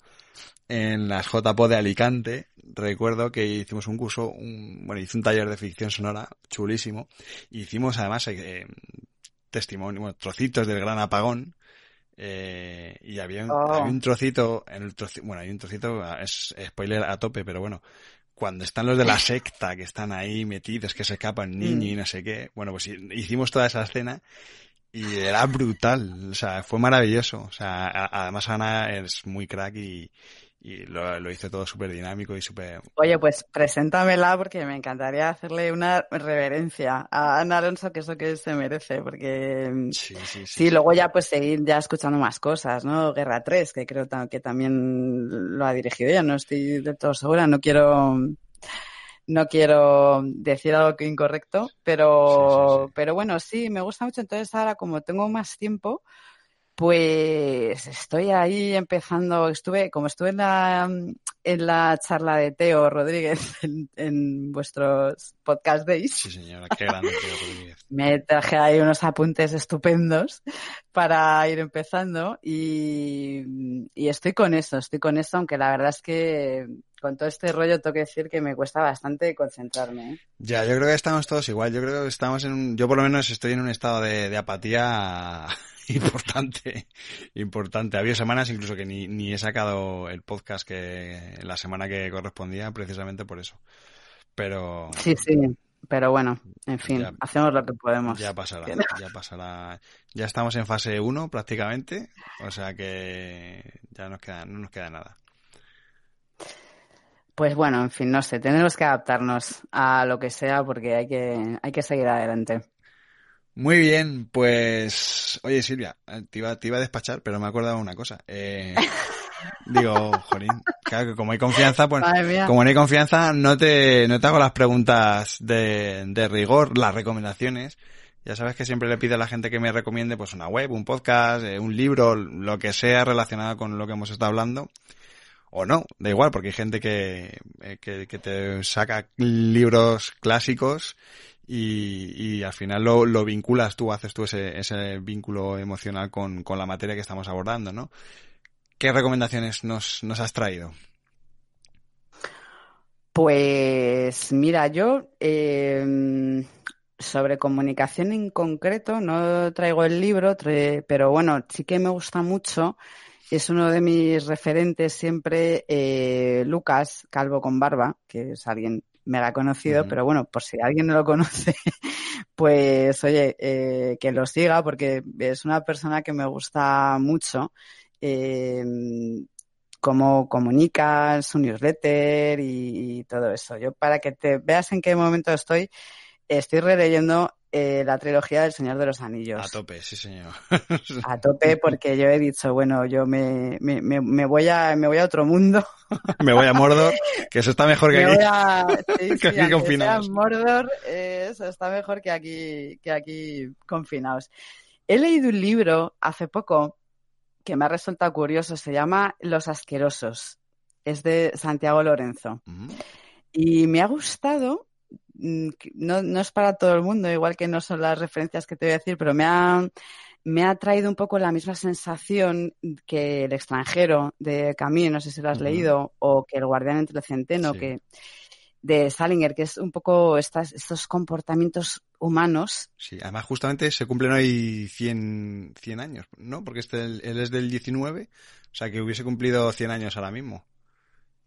En las JPO de Alicante, recuerdo que hicimos un curso, un, bueno, hice un taller de ficción sonora chulísimo. Y hicimos además eh, testimonio, bueno, trocitos del gran apagón. eh, y había un, Oh. había un trocito, en el troci- bueno, hay un trocito, es spoiler a tope, pero bueno, cuando están los de la secta que están ahí metidos, que se escapan niños y no sé qué, bueno, pues hicimos toda esa escena y era brutal, o sea, fue maravilloso, o sea, además Ana es muy crack y, y lo, lo hizo todo súper dinámico y súper... Oye, pues preséntamela porque me encantaría hacerle una reverencia a Ana Alonso, que es lo que se merece, porque Sí, sí, sí. Sí, luego ya pues seguir ya escuchando más cosas, ¿no? Guerra 3, que creo que también lo ha dirigido ella, no estoy del todo segura, no quiero no quiero decir algo que incorrecto, pero Sí, sí, sí. pero bueno, sí, me gusta mucho, entonces ahora como tengo más tiempo, pues estoy ahí empezando, estuve, como estuve en la, en la charla de Teo Rodríguez en, en vuestros podcast days, Sí, señora, qué grande Teo Rodríguez. Me traje ahí unos apuntes estupendos para ir empezando y, y estoy con eso, estoy con eso, aunque la verdad es que con todo este rollo tengo que decir que me cuesta bastante concentrarme. ¿eh? Ya, yo creo que estamos todos igual. Yo creo que estamos en un, yo por lo menos estoy en un estado de, de apatía importante, importante. Había semanas incluso que ni, ni he sacado el podcast que la semana que correspondía precisamente por eso. Pero Sí, sí, pero bueno, en fin, Ya. hacemos lo que podemos. ya pasará, ya pasará. Ya estamos en fase 1 prácticamente, o sea que ya nos queda, no nos queda nada. Pues bueno, en fin, no sé, tenemos que adaptarnos a lo que sea porque hay que, hay que seguir adelante. Muy bien, pues, oye Silvia, eh, te iba, te iba a despachar, pero me he acordado de una cosa. Eh, digo, jolín, claro que como hay confianza, pues, como no hay confianza, no te, no te hago las preguntas de, de rigor, las recomendaciones. Ya sabes que siempre le pido a la gente que me recomiende, pues, una web, un podcast, eh, un libro, lo que sea relacionado con lo que hemos estado hablando. O no, da igual, porque hay gente que, eh, que, que te saca libros clásicos y, y al final lo, lo vinculas tú, haces tú ese, ese vínculo emocional con, con la materia que estamos abordando, ¿no? ¿Qué recomendaciones nos, nos has traído? Pues mira, yo eh, sobre comunicación en concreto no traigo el libro, pero bueno, sí que me gusta mucho. Es uno de mis referentes siempre, eh, Lucas Calvo con Barba, que es alguien mega conocido, pero bueno, por si alguien no lo conoce, pues oye, eh, que lo siga porque es una persona que me gusta mucho. Eh, cómo comunica su newsletter y, todo eso. Yo para que te veas en qué momento estoy, estoy releyendo eh, la trilogía del Señor de los Anillos. A tope, sí señor. a tope porque yo he dicho, bueno, yo me, me, me, voy a me voy a otro mundo. me voy a Mordor, que eso está mejor que aquí. A, sí, que aquí confinados. Mordor, eh, eso está mejor que aquí, que aquí confinados. He leído un libro hace poco que me ha resultado curioso, se llama Los Asquerosos. Es de Santiago Lorenzo. Y me ha gustado, mm, no, no, es para todo el mundo, igual que no son las referencias que te voy a decir, pero me ha, me ha traído un poco la misma sensación que El extranjero de Camille, no sé si lo has leído, o que El guardián entre el centeno, que de Salinger, que es un poco estas, estos comportamientos humanos. Sí, además justamente se cumplen hoy 100, 100 años, ¿no? Porque este, él es del 19, o sea que hubiese cumplido 100 años ahora mismo.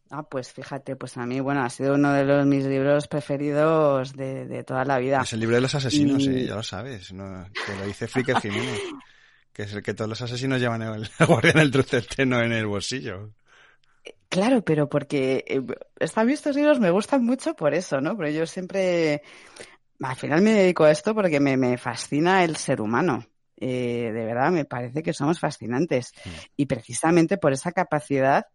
Ah, pues fíjate, pues a mí, bueno, ha sido uno de los mis libros preferidos de, toda la vida. Es el libro de los asesinos, sí, ya lo sabes, ¿no? que lo dice Flicker Jiménez, que es el que todos los asesinos llevan el, guardián del truceteno en el bolsillo. Claro, pero porque eh, estos libros me gustan mucho por eso, ¿no? Pero yo siempre, al final me dedico a esto porque me, fascina el ser humano. Eh, de verdad, me parece que somos fascinantes. Mm. Y precisamente por esa capacidad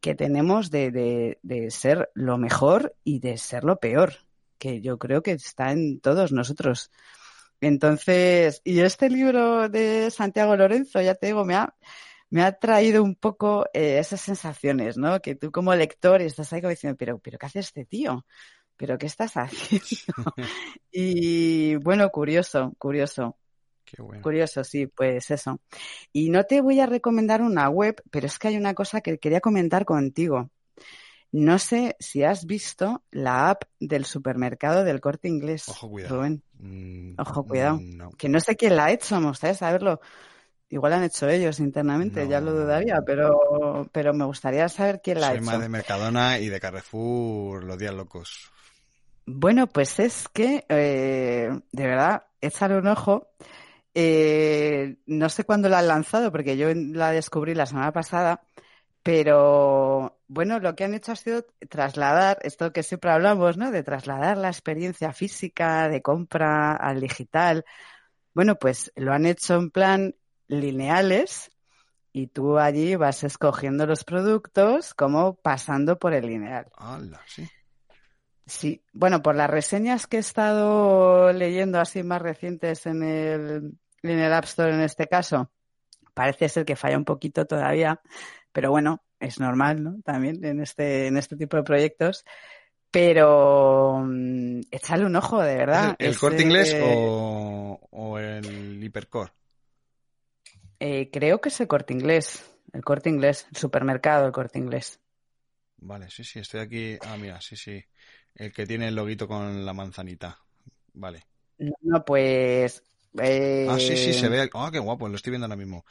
que tenemos de, de, ser lo mejor y de ser lo peor, que yo creo que está en todos nosotros. Entonces, y este libro de Santiago Lorenzo, ya te digo, me ha, me ha traído un poco eh, esas sensaciones, ¿no? Que tú como lector estás ahí como diciendo, pero, pero ¿qué hace este tío? ¿Pero qué estás haciendo? y bueno, curioso, curioso. Qué bueno. Curioso, sí, pues eso. Y no te voy a recomendar una web, pero es que hay una cosa que quería comentar contigo. No sé si has visto la app del supermercado del corte inglés. Ojo, cuidado. Rubén. Mm, Ojo, cuidado. Que no sé quién la ha hecho, me gustaría saberlo. Igual han hecho ellos internamente, ya lo dudaría, pero, pero me gustaría saber quién la ha hecho. más de Mercadona y de Carrefour, los días locos. Bueno, pues es que, eh, de verdad, échale un ojo. Eh, no sé cuándo la han lanzado, porque yo la descubrí la semana pasada, pero bueno, lo que han hecho ha sido trasladar, esto que siempre hablamos, ¿no? De trasladar la experiencia física de compra al digital. Bueno, pues lo han hecho en plan lineales y tú allí vas escogiendo los productos como pasando por el lineal. sí. Sí, bueno, por las reseñas que he estado leyendo así más recientes en el, en el App Store en este caso, parece ser que falla un poquito todavía, pero bueno, es normal, ¿no? También en este, en este tipo de proyectos. Pero mm, échale un ojo, de verdad. ¿El, corte inglés o, o el hipercore? Eh, creo que es el corte inglés. El corte inglés, el supermercado, el corte inglés. Vale, sí, sí, estoy aquí. Ah, mira, sí, sí. El que tiene el loguito con la manzanita. Vale. No, pues. Eh... Ah, sí, sí, se ve. Ah, qué guapo, lo estoy viendo ahora mismo.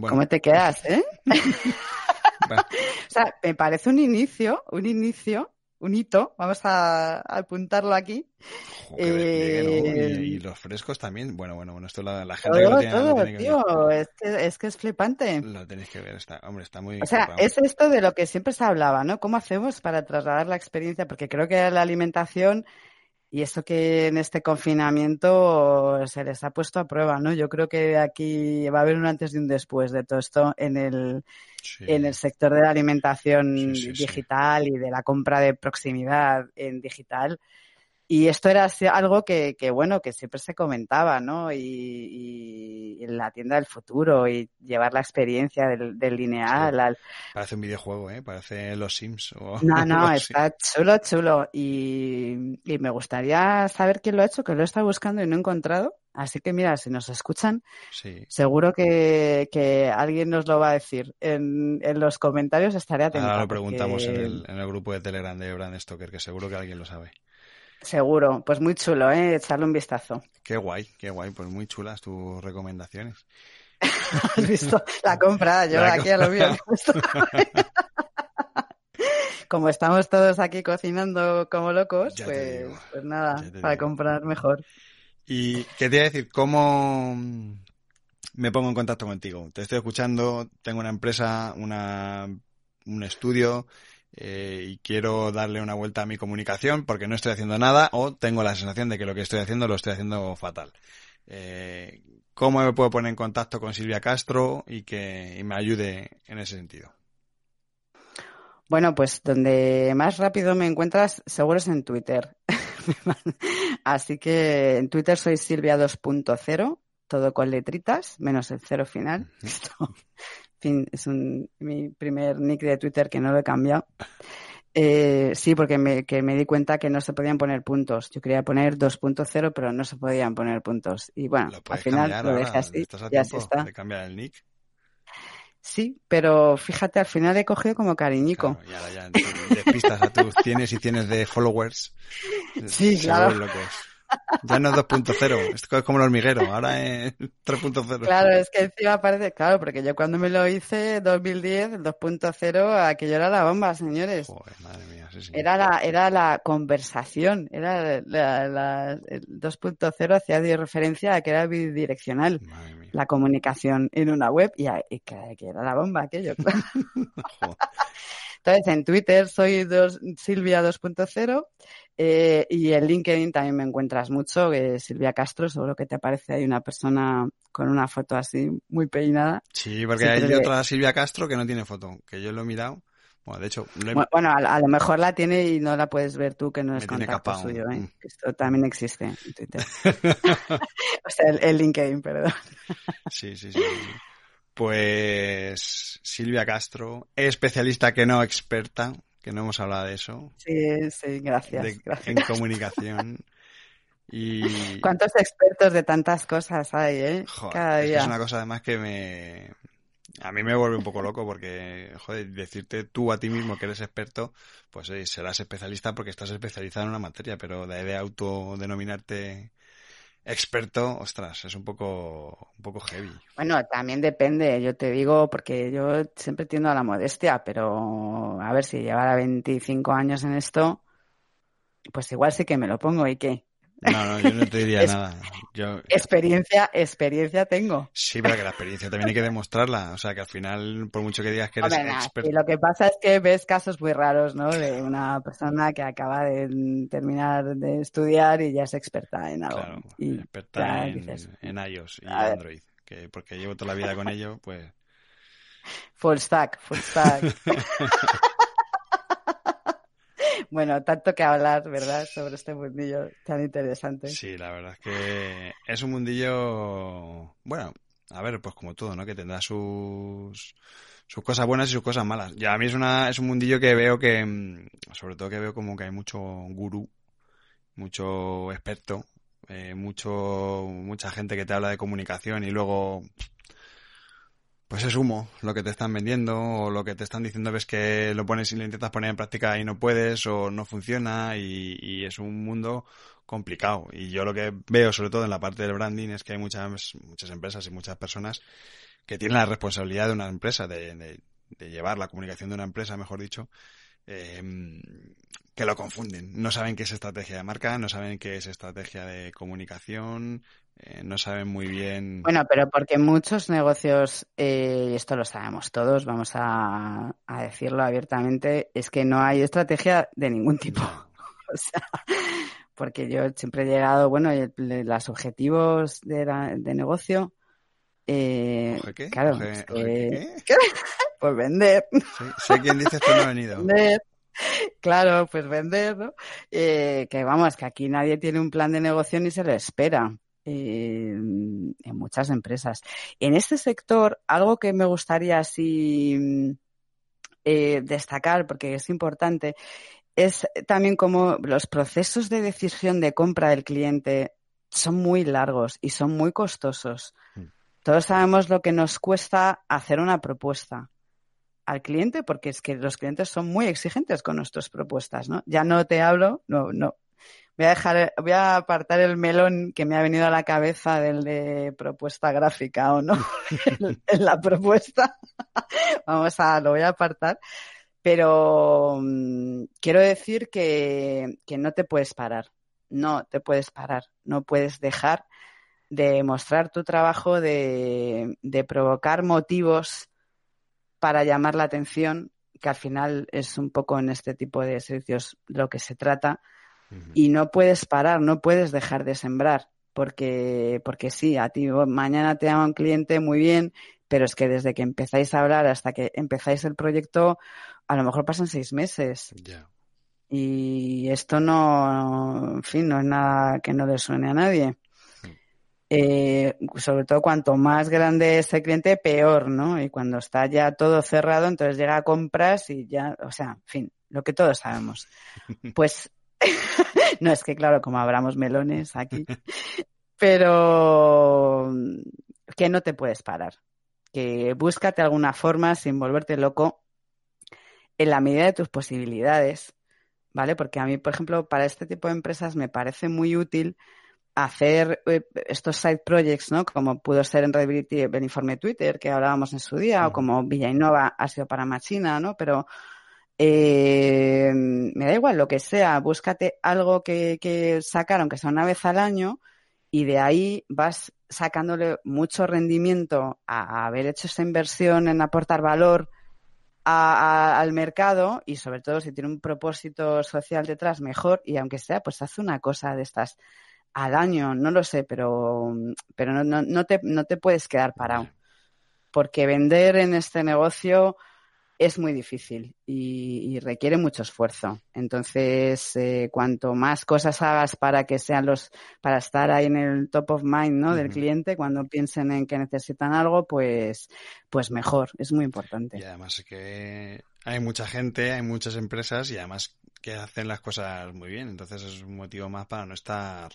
¿Cómo te quedas, eh? o sea, me parece un inicio, un inicio un hito, vamos a, apuntarlo aquí. Eh, y, los frescos también. Bueno, bueno, bueno, esto la, la gente que lo tiene, todo, tío, Es, que, es que es flipante. Lo tenéis que ver, está, hombre, está muy. O sea, es esto de lo que siempre se hablaba, ¿no? ¿Cómo hacemos para trasladar la experiencia? Porque creo que la alimentación y esto que en este confinamiento se les ha puesto a prueba, ¿no? Yo creo que aquí va a haber un antes y un después de todo esto en el, en el sector de la alimentación digital y de la compra de proximidad en digital. Y esto era algo que, que, bueno, que siempre se comentaba, ¿no? Y, en la tienda del futuro y llevar la experiencia del, lineal Parece un videojuego, ¿eh? Parece los Sims. O no, no, está chulo, chulo. Y, y, me gustaría saber quién lo ha hecho, que lo he estado buscando y no he encontrado. Así que mira, si nos escuchan, seguro que, alguien nos lo va a decir. En, los comentarios estaré atento. Ahora lo preguntamos en, el, en, el, grupo de Telegram de Brand Stoker, que seguro que alguien lo sabe. Seguro, pues muy chulo, ¿eh? Echarle un vistazo. Qué guay, qué guay, pues muy chulas tus recomendaciones. Has visto la compra, yo aquí a lo mío. como estamos todos aquí cocinando como locos, pues, pues, nada, para comprar mejor. Y qué te iba a decir, ¿cómo me pongo en contacto contigo? Te estoy escuchando, tengo una empresa, una, un estudio eh, y quiero darle una vuelta a mi comunicación porque no estoy haciendo nada o tengo la sensación de que lo que estoy haciendo lo estoy haciendo fatal. Eh, ¿Cómo me puedo poner en contacto con Silvia Castro y que y me ayude en ese sentido? Bueno, pues donde más rápido me encuentras seguro es en Twitter. Así que en Twitter soy Silvia 2.0, todo con letritas, menos el cero final. es un, mi primer nick de Twitter que no lo he cambiado. Eh, sí, porque me, que me di cuenta que no se podían poner puntos. Yo quería poner 2.0, pero no se podían poner puntos. Y bueno, al final lo dejé así. está. de cambiar el nick? Sí, pero fíjate, al final he cogido como cariñico. y ahora ya despistas a tus tienes y tienes de followers. Sí, claro. Ya no es 2.0, es como el hormiguero, ahora es 3.0. Claro, es que encima parece, claro, porque yo cuando me lo hice, 2010, el 2.0, aquello era la bomba, señores. Joder, madre mía, sí, sí. Era la, era la conversación, era la, la, el 2.0 hacía referencia a que era bidireccional la comunicación en una web y, que, era la bomba aquello. Entonces, en Twitter soy dos, Silvia 2.0 eh, y en LinkedIn también me encuentras mucho, que Silvia Castro, seguro que te aparece ahí una persona con una foto así muy peinada. Sí, porque hay otra Silvia Castro que no tiene foto, que yo lo he mirado. Bueno, de hecho... Bueno, a, lo mejor la tiene y no la puedes ver tú, que no es contacto suyo. ¿eh? Mm. Esto también existe en Twitter. o sea, el, LinkedIn, perdón. sí, sí. sí. Pues Silvia Castro, especialista que no experta, que no hemos hablado de eso. Sí, sí, gracias. En comunicación. Y... ¿Cuántos expertos de tantas cosas hay, eh? Cada día. Es una cosa además que me... A mí me vuelve un poco loco porque, joder, decirte tú a ti mismo que eres experto, pues sí, serás especialista porque estás especializado en una materia, pero de, de autodenominarte experto, ostras, es un poco, un poco heavy. Bueno, también depende, yo te digo, porque yo siempre tiendo a la modestia, pero a ver si llevara 25 años en esto, pues igual sí que me lo pongo y qué. No, no, yo no te diría nada. Yo... Experiencia, experiencia tengo. Sí, pero que la experiencia también hay que demostrarla. O sea, que al final, por mucho que digas que eres experto. lo que pasa es que ves casos muy raros, ¿no? De una persona que acaba de terminar de estudiar y ya es experta en algo. Claro, y experta en, en, iOS y Android. Que porque llevo toda la vida con ello, pues. Full stack, full stack. Bueno, tanto que hablar, ¿verdad?, sobre este mundillo tan interesante. Sí, la verdad es que es un mundillo, bueno, a ver, pues como todo, ¿no? Que tendrá sus, sus cosas buenas y sus cosas malas. Ya a mí es una es un mundillo que veo que, mm, sobre todo que veo como que hay mucho gurú, mucho experto, eh, mucho mucha gente que te habla de comunicación y luego pues es humo lo que te están vendiendo o lo que te están diciendo ves que lo pones y lo intentas poner en práctica y no puedes o no funciona y, es un mundo complicado. Y yo lo que veo sobre todo en la parte del branding es que hay muchas muchas empresas y muchas personas que tienen la responsabilidad de una empresa de, llevar la comunicación de una empresa mejor dicho em, que lo confunden. No saben qué es estrategia de marca no saben qué es estrategia de comunicación eh, no saben muy bien. Bueno, pero porque muchos negocios, eh, y esto lo sabemos todos, vamos a, decirlo abiertamente, es que no hay estrategia de ningún tipo. o sea, porque yo siempre he llegado, bueno, los objetivos de, de negocio. Eh, qué? Claro. ¿qué? pues vender. sé quién dice esto no ha venido. Vender. Claro, pues vender, ¿no? Eh, que vamos, que aquí nadie tiene un plan de negocio ni se le espera en muchas empresas. En este sector, algo que me gustaría así eh, destacar, porque es importante, es también como los procesos de decisión de compra del cliente son muy largos y son muy costosos. Mm. Todos sabemos lo que nos cuesta hacer una propuesta al cliente, porque es que los clientes son muy exigentes con nuestras propuestas, ¿no? Ya no te hablo, no, no. Voy a dejar, voy a apartar el melón que me ha venido a la cabeza del de propuesta gráfica o no, en la propuesta. Vamos a, lo voy a apartar. Pero mm, quiero decir que, que no te puedes parar, no te puedes parar, no puedes dejar de mostrar tu trabajo, de, de provocar motivos para llamar la atención, que al final es un poco en este tipo de servicios lo que se trata. Y no puedes parar, no puedes dejar de sembrar, porque, porque sí, a ti mañana te llama un cliente muy bien, pero es que desde que empezáis a hablar hasta que empezáis el proyecto, a lo mejor pasan seis meses. Y esto no, en fin, no es nada que no le suene a nadie. Eh, sobre todo cuanto más grande es el cliente, peor, ¿no? Y cuando está ya todo cerrado, entonces llega a compras y ya, o sea, en fin, lo que todos sabemos. Pues no es que, claro, como abramos melones aquí, pero que no te puedes parar. Que búscate alguna forma sin volverte loco en la medida de tus posibilidades, ¿vale? Porque a mí, por ejemplo, para este tipo de empresas me parece muy útil hacer eh, estos side projects, ¿no? Como pudo ser en Redability el informe Twitter que hablábamos en su día, o como Innova ha sido para Machina, ¿no? Pero eh, me da igual lo que sea, búscate algo que, que sacar, aunque sea una vez al año, y de ahí vas sacándole mucho rendimiento a, haber hecho esta inversión en aportar valor al mercado y sobre todo si tiene un propósito social detrás, mejor. Y aunque sea, pues hace una cosa de estas al año, no lo sé, pero, pero no, no, no, te, no te puedes quedar parado. Porque vender en este negocio es muy difícil y, requiere mucho esfuerzo. Entonces, eh, cuanto más cosas hagas para que sean los, para estar ahí en el top of mind, ¿no? Del cliente, cuando piensen en que necesitan algo, pues, pues mejor. Es muy importante. Y además que hay mucha gente, hay muchas empresas y además que hacen las cosas muy bien. Entonces es un motivo más para no estar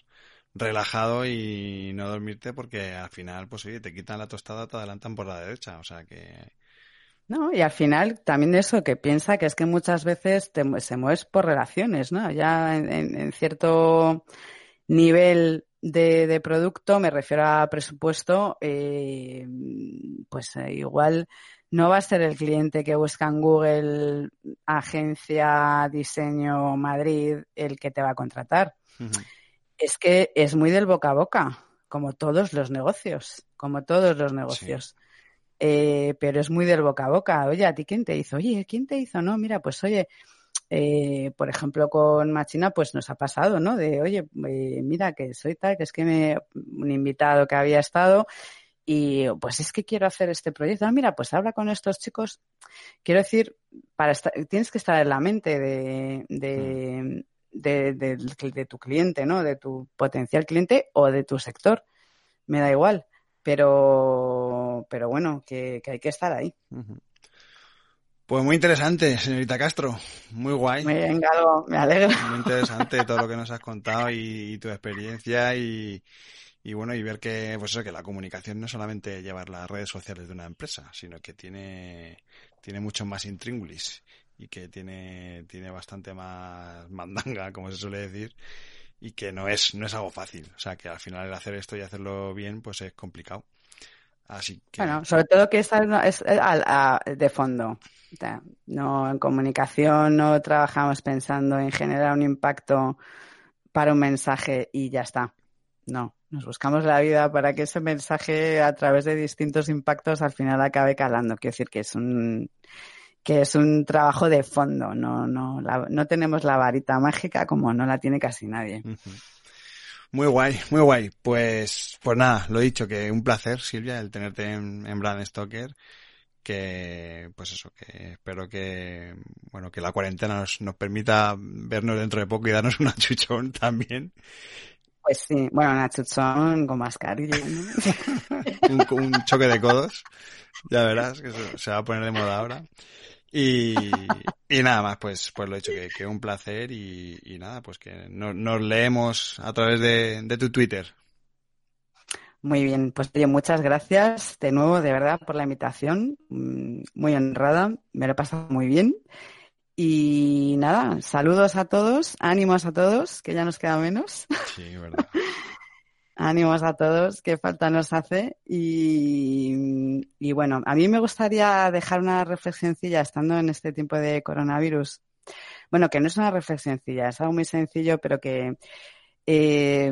relajado y no dormirte porque al final, pues oye, te quitan la tostada, te adelantan por la derecha. O sea que no, y al final también eso que piensa que es que muchas veces te, se mueves por relaciones, ¿no? Ya en, cierto nivel de, producto, me refiero a presupuesto, eh, pues eh, igual no va a ser el cliente que busca en Google agencia diseño Madrid el que te va a contratar. Es que es muy del boca a boca, como todos los negocios, como todos los negocios. Eh, pero es muy del boca a boca. Oye, ¿a ti quién te hizo? Oye, ¿quién te hizo? No, mira, pues oye, eh, por ejemplo, con Machina, pues nos ha pasado, ¿no? De, oye, eh, mira, que soy tal, que es que me, un invitado que había estado y pues es que quiero hacer este proyecto. Ah, mira, pues habla con estos chicos. Quiero decir, para estar, tienes que estar en la mente de, de, mm. de, de, de tu cliente, ¿no? De tu potencial cliente o de tu sector. Me da igual pero, pero bueno, que, hay que estar ahí. Pues muy interesante, señorita Castro. Muy guay. Venga, me alegro. Muy interesante todo lo que nos has contado y, tu experiencia y, y, bueno, y ver que, pues eso, que la comunicación no es solamente llevar las redes sociales de una empresa, sino que tiene, tiene mucho más intríngulis y que tiene, tiene bastante más mandanga, como se suele decir, y que no es, no es algo fácil. O sea, que al final el hacer esto y hacerlo bien, pues es complicado. Así que... Bueno, sobre todo que es, es de fondo. No, en comunicación no trabajamos pensando en generar un impacto para un mensaje y ya está. No, nos buscamos la vida para que ese mensaje a través de distintos impactos al final acabe calando. Quiero decir que es un que es un trabajo de fondo, no, no, no tenemos la varita mágica como no la tiene casi nadie. Muy guay, muy guay. Pues, pues nada, lo he dicho, que un placer, Silvia, el tenerte en, en Brand Stoker. Que, pues eso, que espero que, bueno, que la cuarentena nos, nos permita vernos dentro de poco y darnos una chuchón también. Pues sí, bueno, una chuchón con mascarilla, un, un, choque de codos. Ya verás que se va a poner de moda ahora. Y, y nada más, pues, pues lo he dicho, que, que un placer y, y nada, pues que nos leemos a través de, de tu Twitter. Muy bien, pues oye, muchas gracias de nuevo, de verdad, por la invitación. Mm, muy honrada, me lo he pasado muy bien. Y nada, saludos a todos, ánimos a todos, que ya nos queda menos. Sí, verdad. ánimos a todos, que falta nos hace. Y, y, bueno, a mí me gustaría dejar una reflexioncilla estando en este tiempo de coronavirus. Bueno, que no es una reflexioncilla, es algo muy sencillo, pero que eh,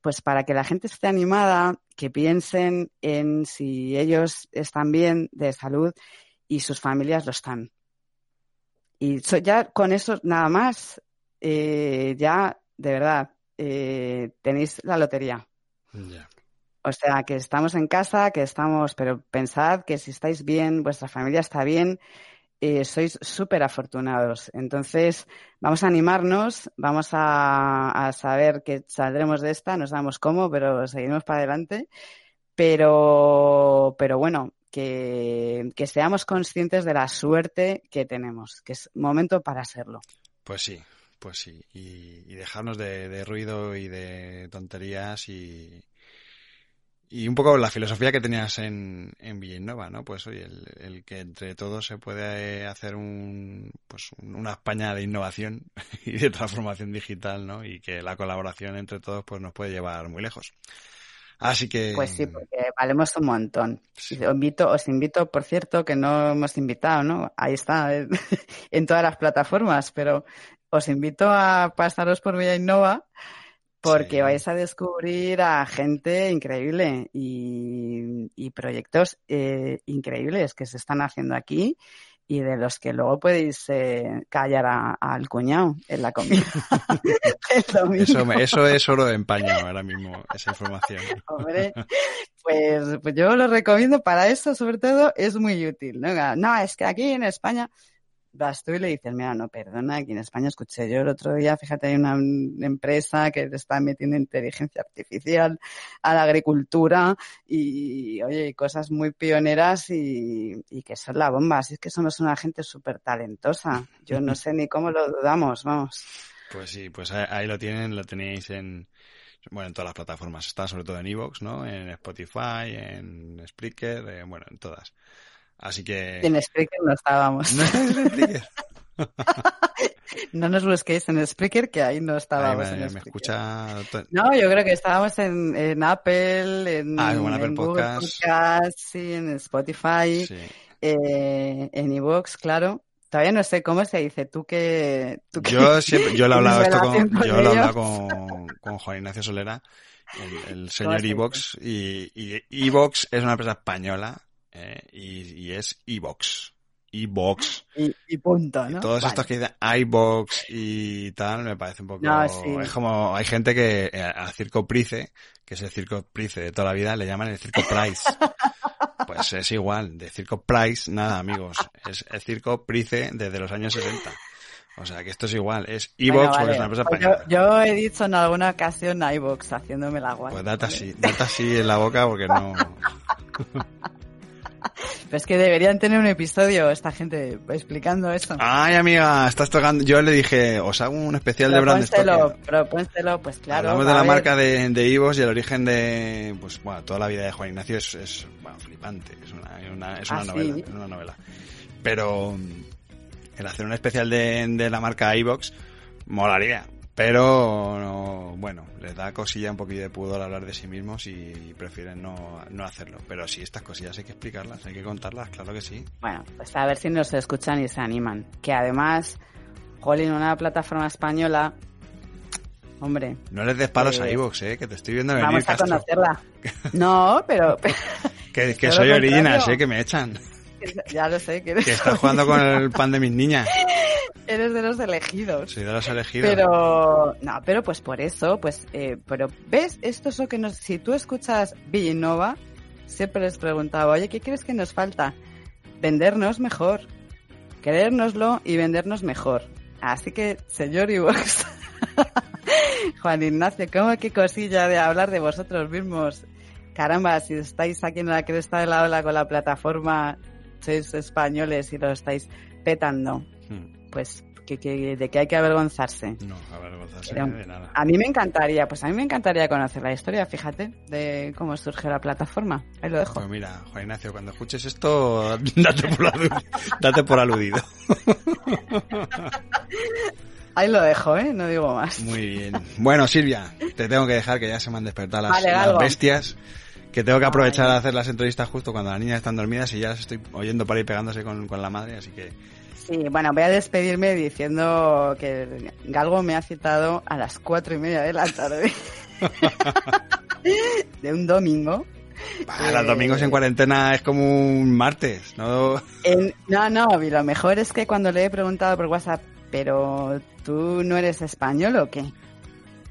pues para que la gente esté animada, que piensen en si ellos están bien de salud y sus familias lo están. Y ya con eso nada más, eh, ya de verdad eh, tenéis la lotería. O sea, que estamos en casa, que estamos, pero pensad que si estáis bien, vuestra familia está bien, eh, sois súper afortunados. Entonces, vamos a animarnos, vamos a, saber que saldremos de esta, no sabemos cómo, pero seguimos para adelante. Pero, pero bueno, que, seamos conscientes de la suerte que tenemos, que es momento para serlo. Pues sí, pues sí. Y, dejarnos de, ruido y de tonterías y, y un poco la filosofía que tenías en, en Villanueva, ¿no? Pues oye, el, que entre todos se puede hacer un, pues una España de innovación y de transformación digital, ¿no? Y que la colaboración entre todos pues nos puede llevar muy lejos. Así que. Pues sí, porque valemos un montón. Os invito, os invito, por cierto, que no hemos invitado, ¿no? Ahí está, en todas las plataformas, pero os invito a pasaros por Villa Innova porque vais a descubrir a gente increíble y, proyectos eh, increíbles que se están haciendo aquí y de los que luego podéis eh, callar al cuñado en la comida. eso, eso, es oro en paño ahora mismo, esa información. Hombre, pues, pues yo lo recomiendo para eso, sobre todo, es muy útil. ¿no? no, es que aquí en España vas tú y le dices, mira, no, perdona, aquí en España escuché yo el otro día, fíjate, hay una empresa que está metiendo inteligencia artificial a la agricultura y, oye, cosas muy pioneras y, que son la bomba. Así es que somos una gente súper talentosa. Yo no sé ni cómo lo dudamos, vamos. Pues sí, pues ahí lo tienen, lo tenéis en, bueno, en todas las plataformas. Está sobre todo en Evox, ¿no? En Spotify, en Spreaker, eh, bueno, en todas. Así que... En Spreaker no estábamos. ¿No no nos busquéis en Spreaker, que ahí no estábamos. en me escucha... No, yo creo que estábamos en, en Apple, en, ah, en, Apple Podcast. sí, en Spotify, eh, en iVoox, claro. Todavía no sé cómo se dice. Tú que. Tú yo siempre, yo lo he hablado esto con, yo lo he hablado con, con Juan Ignacio Solera, el, señor Evox, y, y Evox es una empresa española eh, y, es iBox. iBox. Y, y, punto, ¿no? todos estos que dicen iBox y tal, me parece un poco... Es como, hay gente que eh, al circo Price, que es el circo Price de toda la vida, le llaman el circo Price. pues es igual, de circo Price, nada amigos, es el circo Price desde los años 60. O sea, que esto es igual, es iVox porque es una empresa pues española. Yo, he dicho en alguna ocasión iVox haciéndome la guay. Pues date así, date así en la boca porque no... Pero es que deberían tener un episodio esta gente explicando eso. Ay, amiga, estás tocando. Yo le dije, os hago un especial de Brand Stoker. Propónselo, pues claro. Hablamos de la marca de, de Ivos y el origen de. Pues bueno, toda la vida de Juan Ignacio es, es bueno, flipante. Es una, una, es una ah, novela. Es una novela. Pero el hacer un especial de, de la marca iVox molaría. Pero bueno, les da cosilla un poquito de pudor hablar de sí mismos y prefieren no, no hacerlo. Pero sí, estas cosillas hay que explicarlas, hay que contarlas, claro que sí. Bueno, pues a ver si nos escuchan y se animan. Que además, Jolín, una plataforma española, hombre. No les des palos a Evox, eh, que te estoy viendo venir, Vamos a conocerla. No, pero... que, que soy original, eh, que me echan. Ya lo sé. Que, que estás jugando con el pan de mis niñas. Eres de los elegidos. Soy de los elegidos. Pero, no, pero pues por eso, pues, eh, pero, ¿ves? Esto es lo que nos, si tú escuchas Villanova, siempre les preguntaba, oye, ¿qué crees que nos falta? Vendernos mejor. Creérnoslo y vendernos mejor. Así que, señor Ivox, Juan Ignacio, ¿cómo qué cosilla de hablar de vosotros mismos? Caramba, si estáis aquí en la cresta de la ola con la plataforma, sois españoles y lo estáis petando. Hmm. pues que, de que hay que avergonzarse. No, avergonzarse de nada. A mí me encantaría, pues a mí me encantaría conocer la historia, fíjate, de cómo surge la plataforma. Ahí lo dejo. Pues mira, Juan Ignacio, cuando escuches esto, date por, aludido. date por aludido. Ahí lo dejo, ¿eh? No digo más. Muy bien. Bueno, Silvia, te tengo que dejar que ya se me han despertado las, bestias. Que tengo que aprovechar a hacer las entrevistas justo cuando las niñas están dormidas y ya las estoy oyendo para ir pegándose con, con la madre, así que Sí, bueno, voy a despedirme diciendo que Galgo me ha citado a las cuatro y media de la tarde de un domingo. Para los domingos en cuarentena es como un martes, ¿no? no, no, y lo mejor es que cuando le he preguntado por WhatsApp, pero tú no eres español o qué?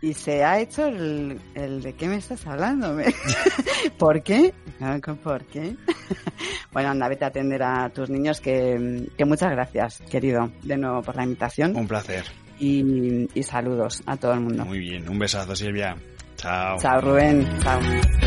Y se ha hecho el, de qué me estás hablando. ¿Por qué? ¿Por qué? bueno, anda, vete a atender a tus niños que, muchas gracias, querido, de nuevo por la invitación. Un placer. Y, y saludos a todo el mundo. Muy bien, un besazo Silvia. Chao. Chao Rubén. Chao.